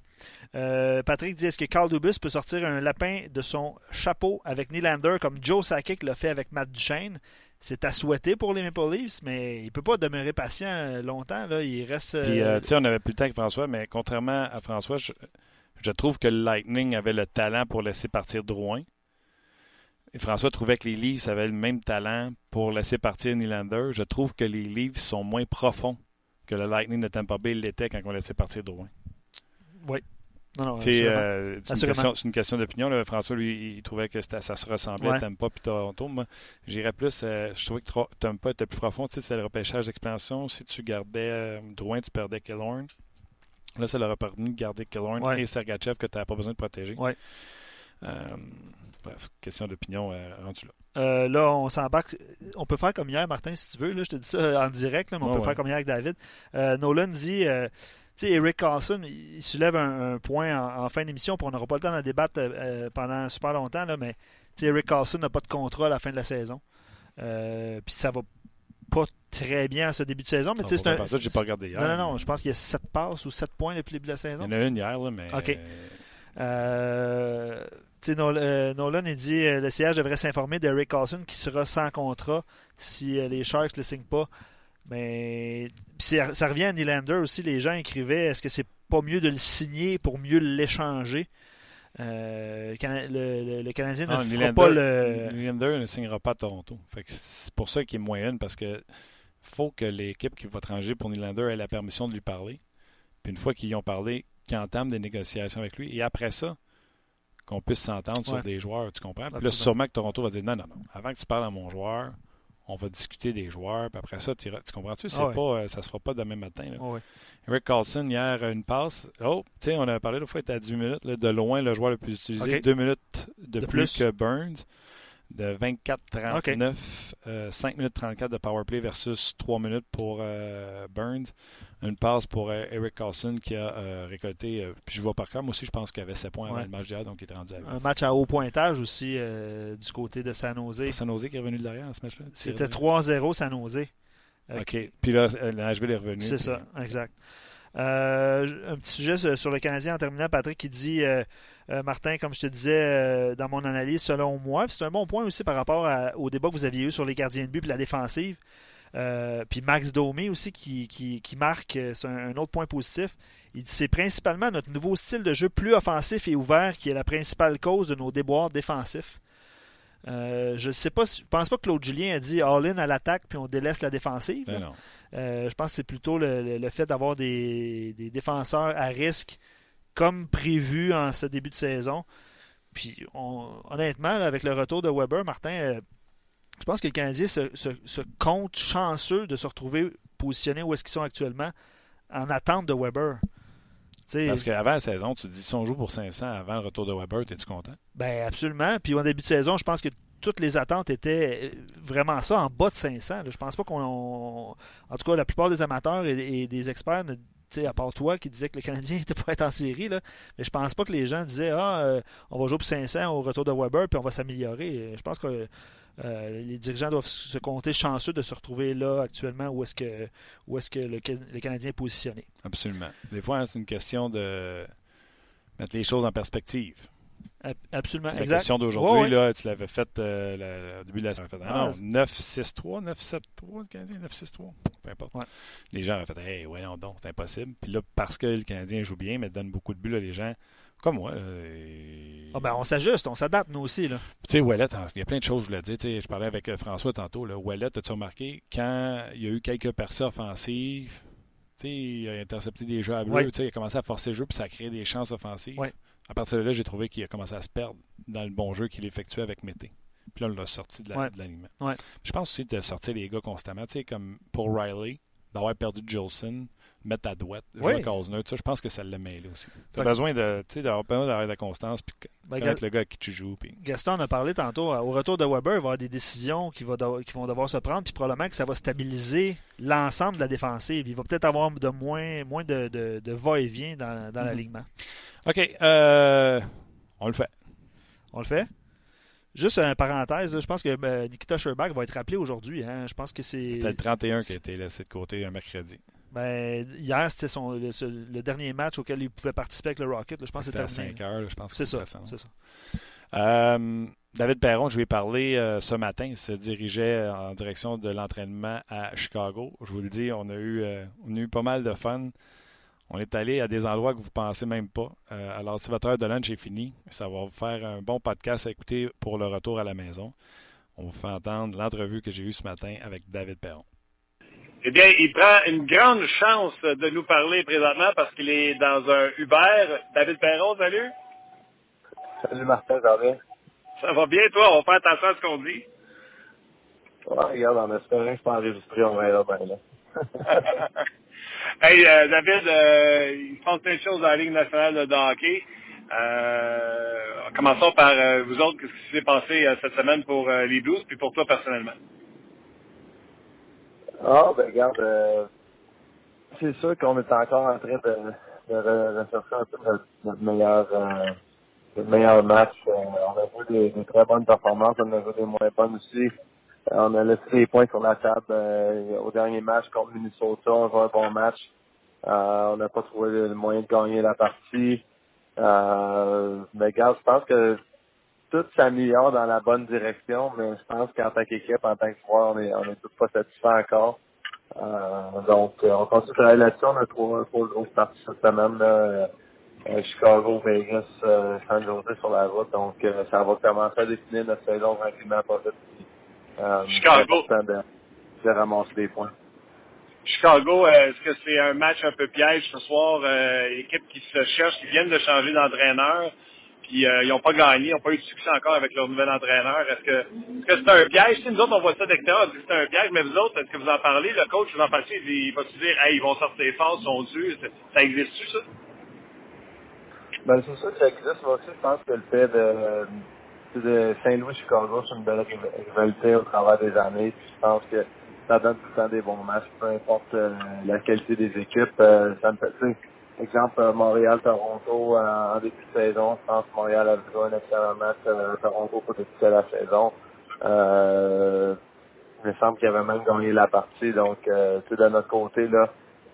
Euh, Patrick dit est-ce que Carl Dubus peut sortir un lapin de son chapeau avec Nylander comme Joe Sakic l'a fait avec Matt Duchesne? C'est à souhaiter pour les Maple Leafs, mais il peut pas demeurer patient longtemps. Là. Il reste. Puis, tu sais, on avait plus le temps que François, mais contrairement à François, je, je, trouve que le Lightning avait le talent pour laisser partir Drouin. Et François trouvait que les Leafs avaient le même talent pour laisser partir Nylander. Je trouve que les Leafs sont moins profonds que le Lightning de Tampa Bay l'était quand on laissait partir Drouin. Oui. c'est euh, une, question d'opinion. François, lui, il trouvait que ça se ressemblait à Tampa et Toronto. Moi, j'irais plus. Euh, je trouvais que Tampa était plus profond. Tu sais, c'est le repêchage d'expansion. Si tu gardais euh, Drouin, tu perdais Killorn. Là, ça leur a permis de garder Killorn et Sergachev que tu n'avais pas besoin de protéger. Ouais. Bref, question d'opinion euh, rendu là. Euh, là, on s'embarque. On peut faire comme hier, Martin, si tu veux. Là, je te dis ça en direct, mais on peut faire comme hier avec David. Euh, Nolan dit sais, Eric Carlson, il soulève un, point en, fin d'émission, puis on n'aura pas le temps d'en débattre euh, pendant super longtemps, là, mais Eric Carlson n'a pas de contrat à la fin de la saison. Euh, puis ça va pas très bien à ce début de saison. Mais c'est un. j'ai pas regardé hier. Non, non, non. Je pense qu'il y a 7 passes ou 7 points depuis le début de la saison. Il y en a une hier, là, mais. OK. Euh, euh, Nolan, il dit le siège devrait s'informer d'Eric Carlson qui sera sans contrat si les Sharks ne le signent pas. Mais ça revient à Nylander aussi. Les gens écrivaient est-ce que c'est pas mieux de le signer pour mieux l'échanger? Euh, le, Canadien ne fera pas le. Nylander ne signera pas à Toronto. c'est pour ça qu'il est moyenne parce que faut que l'équipe qui va trancher pour Nylander ait la permission de lui parler. Puis une fois qu'ils y ont parlé, qu'ils entament des négociations avec lui. Et après ça, qu'on puisse s'entendre sur des joueurs, tu comprends? Puis là, sûrement que Toronto va dire non, non, non. Avant que tu parles à mon joueur, on va discuter des joueurs, puis après ça, tu, comprends-tu? Ah pas, euh, ça se fera pas demain matin. Là. Eric Carlson, hier, une passe. Oh, tu sais, on a parlé l'autre fois, il était à 18 minutes. de loin, le joueur le plus utilisé. Deux minutes de, plus, que Burns de 24-39, 5 minutes 34 de power play versus 3 minutes pour euh, Burns. Une passe pour euh, Eric Carlson qui a euh, récolté, puis je vois par cœur, moi aussi je pense qu'il avait 7 points avant le match d'hier, donc il est rendu à Un match à haut pointage aussi du côté de San Jose. San Jose qui est revenu de derrière dans ce match-là. C'était 3-0 San Jose. OK. Puis là, Nashville est revenu. C'est ça, exact. Un petit sujet sur le Canadien en terminant, Patrick, qui dit euh, Martin, comme je te disais euh, dans mon analyse, selon moi. C'est un bon point aussi par rapport au débat que vous aviez eu sur les gardiens de but et la défensive. Euh, puis Max Domi aussi qui, qui, marque, c'est un, autre point positif. Il dit c'est principalement notre nouveau style de jeu plus offensif et ouvert qui est la principale cause de nos déboires défensifs. je ne sais pas, je pense pas que Claude Julien a dit all-in à l'attaque puis on délaisse la défensive. Ben je pense que c'est plutôt le, fait d'avoir des, des, défenseurs à risque comme prévu en ce début de saison. Puis honnêtement, avec le retour de Weber, Martin, euh, je pense que le Canadien se, compte chanceux de se retrouver positionné où est-ce qu'ils sont actuellement en attente de Weber. Parce qu'avant la saison, tu dis si on joue pour 500 avant le retour de Weber, es-tu content? Ben absolument. Puis au début de saison, je pense que toutes les attentes étaient vraiment ça, en bas de 500. Je pense pas qu'on. En tout cas, la plupart des amateurs et, des experts ne à part toi qui disais que le Canadien était pour être en série, là, mais je pense pas que les gens disaient Ah, euh, on va jouer pour 500 au retour de Weber, puis on va s'améliorer. Je pense que euh, les dirigeants doivent se compter chanceux de se retrouver là actuellement où est-ce que, où est-ce que le, Canadien est positionné. Absolument. Des fois, hein, c'est une question de mettre les choses en perspective. Absolument. La question d'aujourd'hui. là, Tu l'avais fait euh, au début de la semaine. Ah, non, 9-6-3, 9-7-3, le Canadien, 9-6-3. Peu importe. Les gens avaient fait Hey, voyons donc, c'est impossible. Puis là, parce que le Canadien joue bien, mais donne beaucoup de buts, là, les gens, comme moi. Ah ben, on s'ajuste, on s'adapte, nous aussi. Tu sais, Wallet, il y a plein de choses, je voulais dire. je parlais avec euh, François tantôt. Là, Wallet, as-tu remarqué, quand il y a eu quelques percées offensives, il a intercepté des jeux à bleu, il a commencé à forcer le jeu, puis ça a créé des chances offensives à partir de là, j'ai trouvé qu'il a commencé à se perdre dans le bon jeu qu'il effectuait avec Mété. Puis là, on l'a sorti de l'alignement. Je pense aussi de sortir les gars constamment. Tu sais, comme pour Riley, d'avoir perdu Jolson, mettre à droite, jouer oui. cause neutre, je pense que ça l'a mêlé aussi. Tu as besoin d'avoir de la constance puis ben, connaître le gars à qui tu joues. Puis... Gaston a parlé tantôt, euh, au retour de Weber, il va y avoir des décisions qui, vont devoir se prendre, puis probablement que ça va stabiliser l'ensemble de la défensive. Il va peut-être avoir de moins, moins de, de, va-et-vient dans, dans mm-hmm. l'alignement. OK. Euh, on le fait. On le fait? Juste une parenthèse, je pense que ben, Nikita Sherbach va être rappelé aujourd'hui. Hein. Je pense que c'est. C'était le 31 qui a été laissé de côté un mercredi. Ben, hier, c'était son, le, dernier match auquel il pouvait participer avec le Rocket. Je pense c'était à 5 heures. Je pense c'est ça. C'est ça. Euh, David Perron, je lui ai parlé euh, ce matin. Il se dirigeait en direction de l'entraînement à Chicago. Je vous le dis, on a eu, on a eu pas mal de fun. On est allé à des endroits que vous ne pensez même pas. Euh, alors, si votre heure de lunch est finie, ça va vous faire un bon podcast à écouter pour le retour à la maison. On vous fait entendre l'entrevue que j'ai eue ce matin avec David Perron. Eh bien, il prend une grande chance de nous parler présentement parce qu'il est dans un Uber. David Perron, salut. Salut Martin, ça va bien? Ça va bien, toi? On va faire attention à ce qu'on dit. Ouais, regarde, en espérant que je peux enregistrer, on va là, ben là. Hey, euh, David, euh, il se passe plein de choses dans la Ligue nationale de hockey. Euh, commençons par euh, vous autres, qu'est-ce qui s'est passé cette semaine pour les Blues, puis pour toi personnellement? Ah, ben regarde, c'est sûr qu'on est encore en train de, rechercher un peu notre, meilleur notre meilleur match. On a vu des, des, très bonnes performances, on a vu des moins bonnes aussi. Euh, on a laissé des points sur la table euh, au dernier match contre Minnesota, on a un bon match. on n'a pas trouvé le moyen de gagner la partie. mais regarde, je pense que tout s'améliore dans la bonne direction, mais je pense qu'en tant qu'équipe, en tant que joueur, on est, on est tous pas satisfait encore. Euh, donc, euh, on continue de travailler là-dessus. On a trois, grosses parties cette semaine. Là. Euh, Chicago, Vegas, euh, San Jose sur la route. Donc, ça va commencer à définir notre saison tranquillement pas vite. Euh, Chicago. C'est de, de ramasser des points. Chicago, est-ce que c'est un match un peu piège ce soir? Euh, équipe qui se cherche, qui viennent de changer d'entraîneur. Puis euh, ils n'ont pas gagné, ils n'ont pas eu de succès encore avec leur nouvel entraîneur. Est-ce que est-ce que c'est un piège? Si nous autres, on voit ça d'extérieur, on dit que c'est un piège, mais vous autres, est-ce que vous en parlez? Le coach, vous en parlez, il va se dire Hey, ils vont sortir fort, ils sont durs? Ça existe-tu, ça? Ben, c'est sûr que ça existe. Moi aussi, je pense que le fait de, de Saint-Louis-Chicago, c'est une belle rivalité au travers des années. Je pense que ça donne tout le temps des bons matchs, peu importe euh, la qualité des équipes. Euh, ça me fait, exemple, euh, Montréal-Toronto euh, en début de saison. Je pense que Montréal a joué un excellent match Toronto pour débuter la saison. Euh, il me semble qu'il avait même gagné la partie. Donc, euh, de notre côté, là,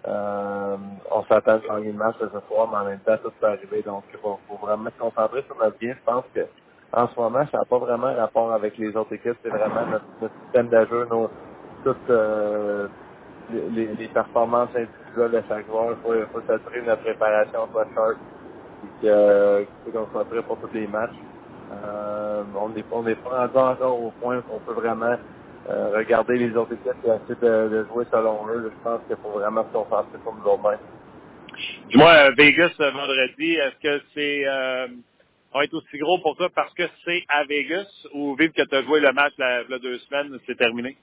euh, on s'attend à gagner le match ce soir, mais en même temps, tout peut arriver. Donc, il faut, faut, vraiment se concentrer sur notre bien. Je pense que en ce moment, ça n'a pas vraiment rapport avec les autres équipes. C'est vraiment notre, système de jeu, nos, toutes euh, les, les performances individuelles de chaque joueur. Il faut, faut s'assurer que notre préparation soit sharp et qu'on soit prêt pour tous les matchs. Euh, on n'est on pas encore au point qu'on peut vraiment euh, regarder les autres équipes et essayer de, de, jouer selon eux. Je pense qu'il faut vraiment se concentrer sur nous autres Dis-moi, Vegas vendredi, est-ce que c'est euh, va être aussi gros pour toi parce que c'est à Vegas ou vive que tu as joué le match la, deux semaines, c'est terminé?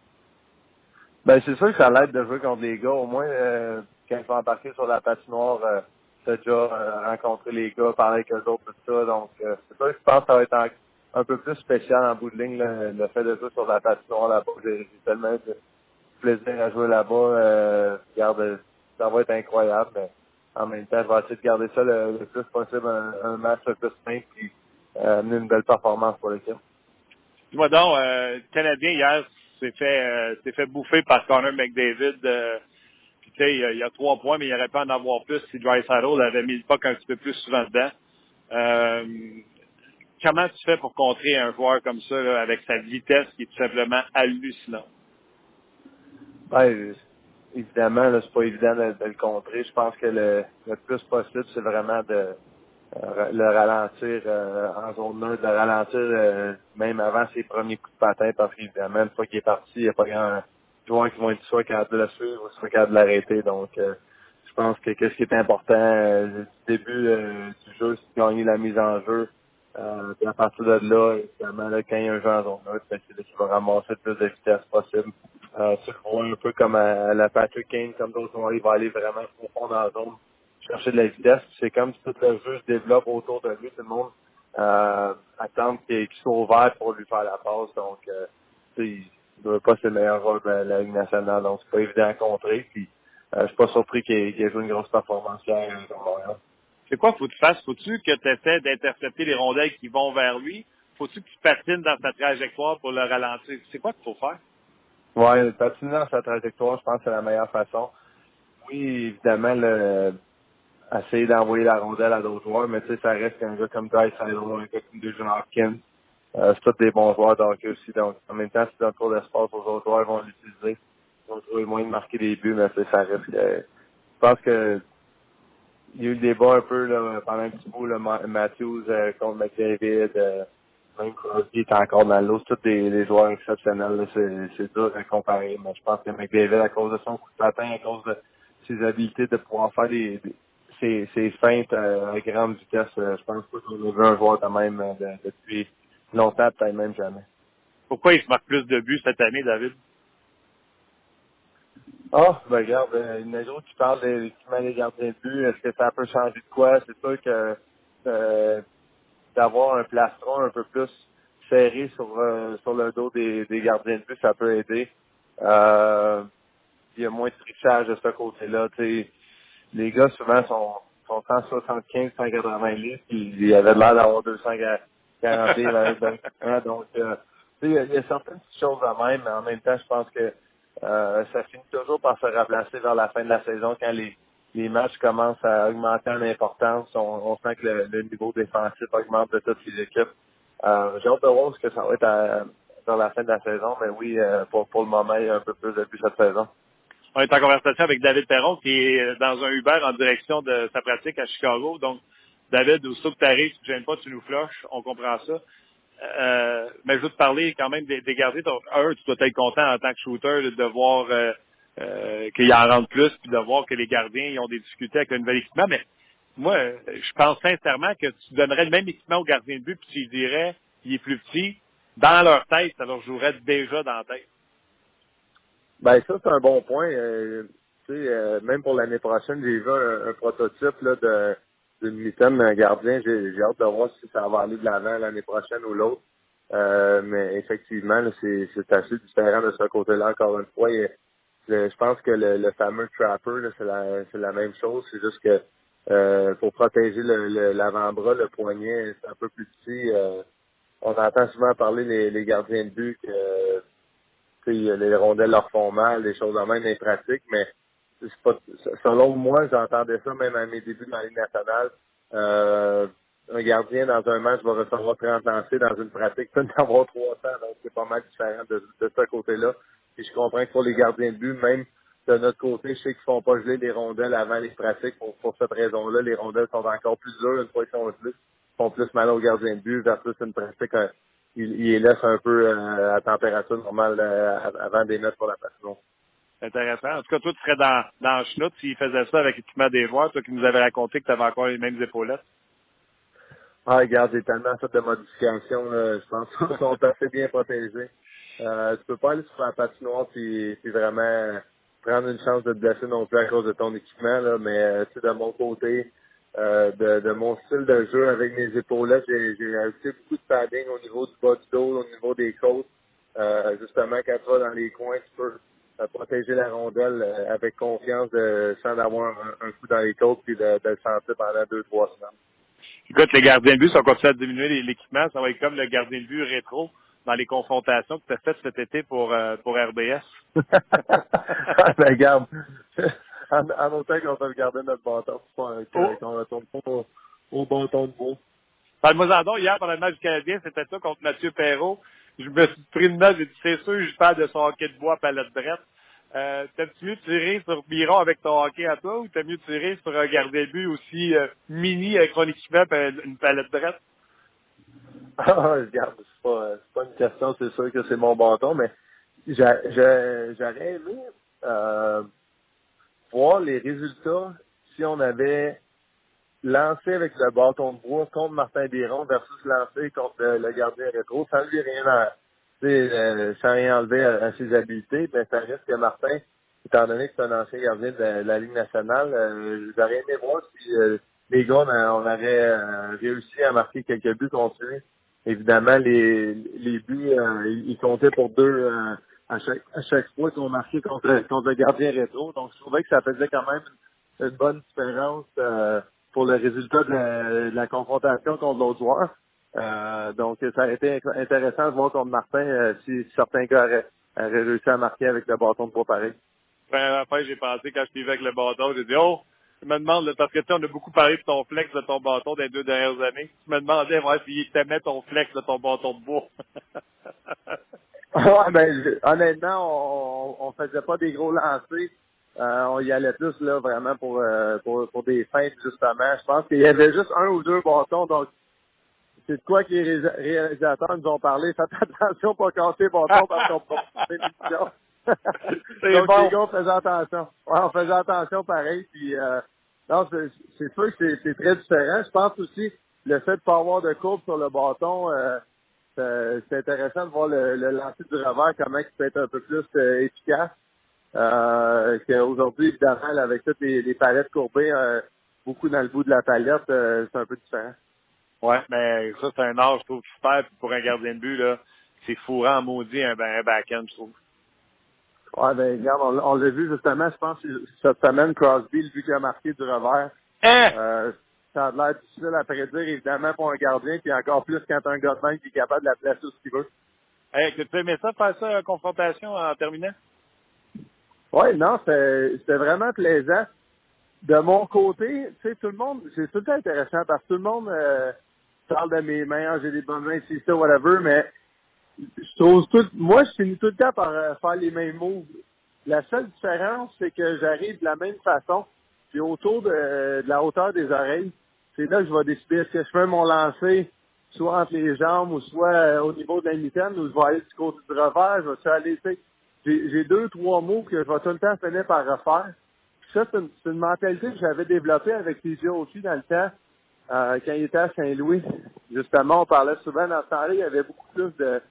Ben c'est sûr que ça l'aide de jouer contre les gars. Au moins, euh, quand ils vont embarquer sur la patinoire, euh, tu as déjà euh, rencontré les gars, parlé avec eux autres, tout ça. Donc, euh, c'est sûr que je pense que ça va être un, peu plus spécial en bout de ligne, le, le fait de jouer sur la patinoire là-bas. J'ai tellement de plaisir à jouer là-bas. Euh, regarde, ça va être incroyable. Mais en même temps, je vais essayer de garder ça le, le plus possible, un, un, match un peu simple, puis euh, amener une belle performance pour l'équipe. Dis-moi donc, euh, Canadien hier, s'est fait euh, s'est fait bouffer par Connor McDavid. Euh, puis tu sais, il y, a trois points, mais il aurait pas en avoir plus si Drysdale avait mis le puck un petit peu plus souvent dedans. Euh, comment tu fais pour contrer un joueur comme ça là, avec sa vitesse qui est tout simplement hallucinante? Ouais, évidemment, là, c'est pas évident de, le contrer. Je pense que le, le plus possible, c'est vraiment de euh, le ralentir euh, en zone neutre, de ralentir euh, même avant ses premiers coups de patin, parce qu'évidemment, une fois qu'il est parti, il n'y a pas grand joueur qui vont être soit capable de le suivre ou soit capable de l'arrêter. Donc, je pense que qu'est-ce qui est important du début du jeu, c'est de gagner la mise en jeu. puis à partir de là, évidemment, là, quand il y a un jeu en zone neutre, c'est là qu'il va ramasser le plus de possible. Euh, un peu comme à, la Patrick Kane, comme d'autres il va aller vraiment profond dans la zone chercher de la vitesse. C'est comme si tout le jeu se développe autour de lui. Tout le monde euh, attend qu'il soit ouvert pour lui faire la passe. Donc, euh, il ne veut pas c'est le meilleur rôle de la Ligue nationale. Donc, c'est pas évident à contrer. Puis, euh, je suis pas surpris qu'il ait, joué une grosse performance hier dans Montréal. C'est quoi faut que tu fasses? Faut-tu que tu essaies d'intercepter les rondelles qui vont vers lui? Faut-tu que tu patines dans sa trajectoire pour le ralentir? C'est quoi qu'il faut faire? Ouais, patiner dans sa trajectoire, je pense que c'est la meilleure façon. Oui, évidemment, le, essayer d'envoyer la rondelle à d'autres joueurs, mais tu sais, ça reste un gars comme Dry un gars comme Dejan Hopkins. Euh, c'est tous des bons joueurs d'hockey aussi. Donc, en même temps, si un trop d'espace aux autres joueurs, ils vont l'utiliser. Ils vont trouver le moyen de marquer des buts, mais ça reste que, je pense que il y a eu le débat un peu là, pendant un petit bout, là, Matthews euh, contre McDavid, euh, même Crosby est encore dans l'eau. C'est tous des, des, joueurs exceptionnels. C'est dur à comparer. Mais je pense que McDavid, à cause de son coup de patin, à cause de ses habiletés de pouvoir faire des, des c'est c'est feintes euh, à grande vitesse. Euh, je pense pas qu'on a vu un joueur de même euh, de, depuis longtemps, peut-être même jamais. Pourquoi il se marque plus de buts cette année, David? Ah, oh, ben regarde, euh, une autre qui parle de l'équipement des gardiens de but, est-ce que ça peut changer de quoi? C'est sûr que euh, d'avoir un plastron un peu plus serré sur euh, sur le dos des, des gardiens de but, ça peut aider. Euh, il y a moins de trichage de ce côté-là. Les gars, souvent, sont, sont 175, 180 litres, puis ils avaient l'air d'avoir 240 livres. donc, euh, il y, a certaines petites choses à même, mais en même temps, je pense que euh, ça finit toujours par se remplacer vers la fin de la saison quand les, les matchs commencent à augmenter en importance. On, sent que le, niveau défensif augmente de toutes les équipes. Euh, J'ai hâte de voir ce que ça va être à, vers la fin de la saison, mais oui, euh, pour, le moment, il y a un peu plus depuis cette saison. On est en conversation avec David Perron qui est dans un Uber en direction de sa pratique à Chicago. Donc, David, aussitôt que tu arrives, tu ne gênes pas, tu nous flushes, on comprend ça. Euh, mais je veux te parler quand même des, des gardiens. un, tu dois être content en tant que shooter de voir euh, qu'il en rentre plus, puis de voir que les gardiens ils ont des difficultés avec le nouvel équipement. Mais moi, je pense sincèrement que tu donnerais le même équipement aux gardiens de but, puis tu dirais, il est plus petit. Dans leur tête, ça leur jouerait déjà dans la tête. Ben ça, c'est un bon point. Euh, tu sais, euh, même pour l'année prochaine, j'ai vu un, prototype là, de d'une mitaine d'un gardien. J'ai hâte de voir si ça va aller de l'avant l'année prochaine ou l'autre. Euh, mais effectivement, c'est assez différent de ce côté-là, encore une fois. Je pense que le, fameux trapper, c'est la, la même chose. C'est juste que euh, pour protéger l'avant-bras, le, poignet, c'est un peu plus petit. Euh, on entend souvent parler les, les gardiens de but que les rondelles leur font mal, des choses en même des pratiques, mais pas, selon moi, j'entendais ça même à mes débuts dans la nationale. Euh, un gardien dans un match va recevoir 30 lancers dans une pratique, peut avoir 300, donc c'est pas mal différent de, de ce côté-là. Et je comprends que pour les gardiens de but, même de notre côté, je sais qu'ils font pas geler les rondelles avant les pratiques pour, pour cette raison-là. Les rondelles sont encore plus dures une fois qu'ils sont plus, font plus mal aux gardiens de but versus une pratique, euh, ils, ils laissent un peu euh, à température normale euh, avant des notes pour la passion. Intéressant. En tout cas, toi, tu serais dans, dans le schnout s'ils faisaient ça avec l'équipement des joueurs, toi qui nous avais raconté que tu avais encore les mêmes épaulettes. Ah, regarde, j'ai tellement fait de modifications, je pense qu'ils sont assez bien protégés. Euh, tu peux pas aller sur la patinoire puis, vraiment prendre une chance de te blesser non plus à cause de ton équipement, là, mais euh, tu de mon côté, euh, de, de, mon style de jeu avec mes épaulettes, j'ai, ajouté beaucoup de padding au niveau du bas du dos, au niveau des côtes. Euh, justement, quand tu vas dans les coins, tu peux protéger la rondelle avec confiance de, sans avoir un, coup dans les côtes puis de, de le sentir pendant deux, trois semaines. Écoute, les gardiens de but sont continués à diminuer l'équipement. Ça va être comme le gardien de but rétro dans les confrontations que tu as faites cet été pour, pour RBS. ben, regarde. En, en autant qu'on peut garder notre bâton, qu'on ne retourne pas au, au bâton de bois. Parle-moi en hier, pendant le match du Canadien, c'était ça contre Mathieu Perrault. Je me suis pris une note, j'ai dit, c'est sûr, je parle de son hockey de bois palette drette. Euh, T'aimes-tu mieux tirer sur Biron avec ton hockey à toi ou t'aimes mieux tirer sur un gardien but aussi euh, mini avec son équipement et une palette drette? Ah, regarde, c'est pas, pas une question, c'est sûr que c'est mon bâton, mais j'aurais aimé euh, voir les résultats si on avait lancé avec le bâton de bois contre Martin Biron versus lancé contre le, gardien rétro, sans lui rien à, euh, sans rien enlever à, ses habiletés, ben ça reste que Martin, étant donné que c'est un ancien gardien de, la Ligue nationale, euh, j'aurais aimé voir si euh, les gars, on, aurait réussi à marquer quelques buts contre lui. Évidemment, les, les buts, ils comptaient pour deux à chaque, à chaque fois qu'on marquait contre, contre le gardien rétro. Donc, je trouvais que ça faisait quand même une, bonne différence euh, pour le résultat de la, confrontation contre l'autre joueur. Euh, donc, ça aurait été intéressant de voir contre Martin euh, si certains gars auraient, réussi à marquer avec le bâton de poids pareil. Après, j'ai pensé quand je avec le bâton, j'ai dit, oh, tu me demandes, parce que tu on a beaucoup parlé de ton flex de ton bâton des deux dernières années. Tu me demandais, ouais, s'il t'aimait ton flex de ton bâton de bois. Ouais, ben, honnêtement, on, on faisait pas des gros lancers. Euh, on y allait plus là vraiment pour, euh, pour, pour des feintes justement. Je pense qu'il y avait juste un ou deux bâtons, donc c'est de quoi que les réalisateurs nous ont parlé. Faites attention pour casser les bâtons parce qu'on. Donc bon. les gars, on faisait attention. Ouais, on faisait attention pareil. Puis euh, non, c'est sûr que c'est très différent. Je pense aussi le fait de pas avoir de courbe sur le bâton. Euh, c'est intéressant de voir le, le, lancer du revers, comment il peut être un peu plus euh, efficace. Euh, qu'aujourd'hui, évidemment, avec toutes les, les palettes courbées, euh, beaucoup dans le bout de la palette, euh, c'est un peu différent. Ouais, mais ça, c'est un art, je trouve, super. pour un gardien de but, là, c'est fourrant, maudit, un, un back-end, je trouve. Ouais, ben, regarde, on, on l'a vu justement, je pense, cette semaine, Crosby, le but qu'il a marqué du revers. Hein? Euh, ça a l'air difficile à prédire, évidemment, pour un gardien, puis encore plus quand un même qui est capable de la placer où il veut. Hey, tu aimé ça, faire ça, confrontation en terminant? Oui, non, c'était c'était vraiment plaisant. De mon côté, tu sais, tout le monde, c'est tout le temps intéressant parce que tout le monde euh, parle de mes mains, Ah, j'ai des bonnes mains, c'est ça, whatever, mais je trouve tout, moi, je finis tout le temps par euh, faire les mêmes moves. La seule différence, c'est que j'arrive de la même façon, puis autour de, de la hauteur des oreilles, c'est là que je vais décider est-ce que je fais mon lancer soit entre les jambes ou soit euh, au niveau de la mitaine ou je vais aller du côté du revers, je vais aller, j'ai deux, trois mots que je vais tout le temps finir par refaire. Puis ça, c'est une, une mentalité que j'avais développée avec TJ aussi dans le temps, euh, quand il était à Saint-Louis. Justement, on parlait souvent dans ce temps-là, il y avait beaucoup plus de,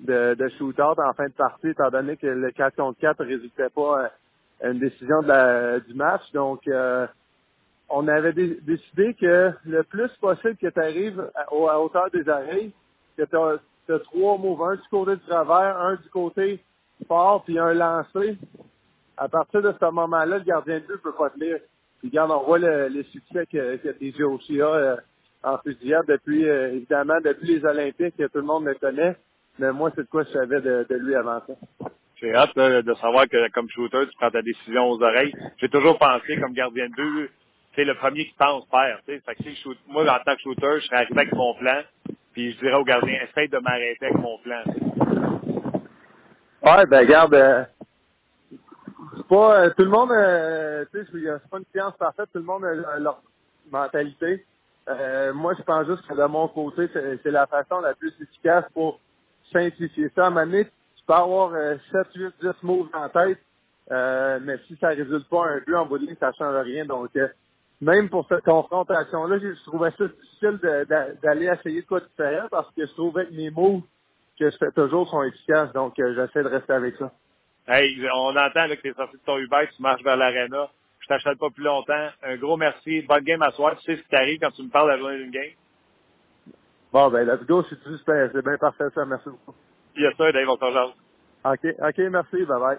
de, de shootouts en fin de partie, étant donné que le 4 contre 4 ne résultait pas à à une décision de la, du match. Donc, euh, on avait dé- décidé que le plus possible que tu arrives à, au- à hauteur des oreilles, que tu as, trois moves, un du côté du travers, un du côté fort, puis un lancé. À partir de ce moment-là, le gardien de but peut pas te lire. Puis regarde, on voit le, le succès que, que TJ aussi a euh, en fusillade depuis, euh, évidemment, depuis les Olympiques, que tout le monde le connaît. Mais moi, c'est de quoi je savais de, de lui avant ça. C'est hâte là, de savoir que comme shooter, tu prends ta décision aux oreilles. J'ai toujours pensé comme gardien de but, c'est le premier qui pense sais. Fait que, shoot- moi, en tant que shooter, je serais arrivé avec mon plan, puis je dirais au gardien, essaye de m'arrêter avec mon plan. Ouais, ben regarde, euh, c'est pas euh, tout le monde, euh, tu sais, c'est pas une science parfaite, tout le monde a, a leur mentalité. Euh, moi, je pense juste que de mon côté, c'est la façon la plus efficace pour simplifier ça. À un moment donné, tu peux avoir euh, 7, 8, 10 moves en tête, euh, mais si ça résulte pas un but en bout de ligne, ça change rien. Donc, euh, même pour cette confrontation-là, je trouvais ça difficile d'aller essayer de quoi de différent parce que je trouvais que mes moves que je fais toujours sont efficaces. Donc, euh, j'essaie de rester avec ça. Hey, on entend que tu es sorti de ton Uber, tu marches vers l'arena. Je t'achète pas plus longtemps. Un gros merci. Bonne game à soir. Tu sais ce qui t'arrive quand tu me parles de la journée game? Bon, ben, let's go, c'est c'est bien parfait, ça. Merci beaucoup. Il y a ça, Dave, on s'en. OK, OK, merci, bye bye.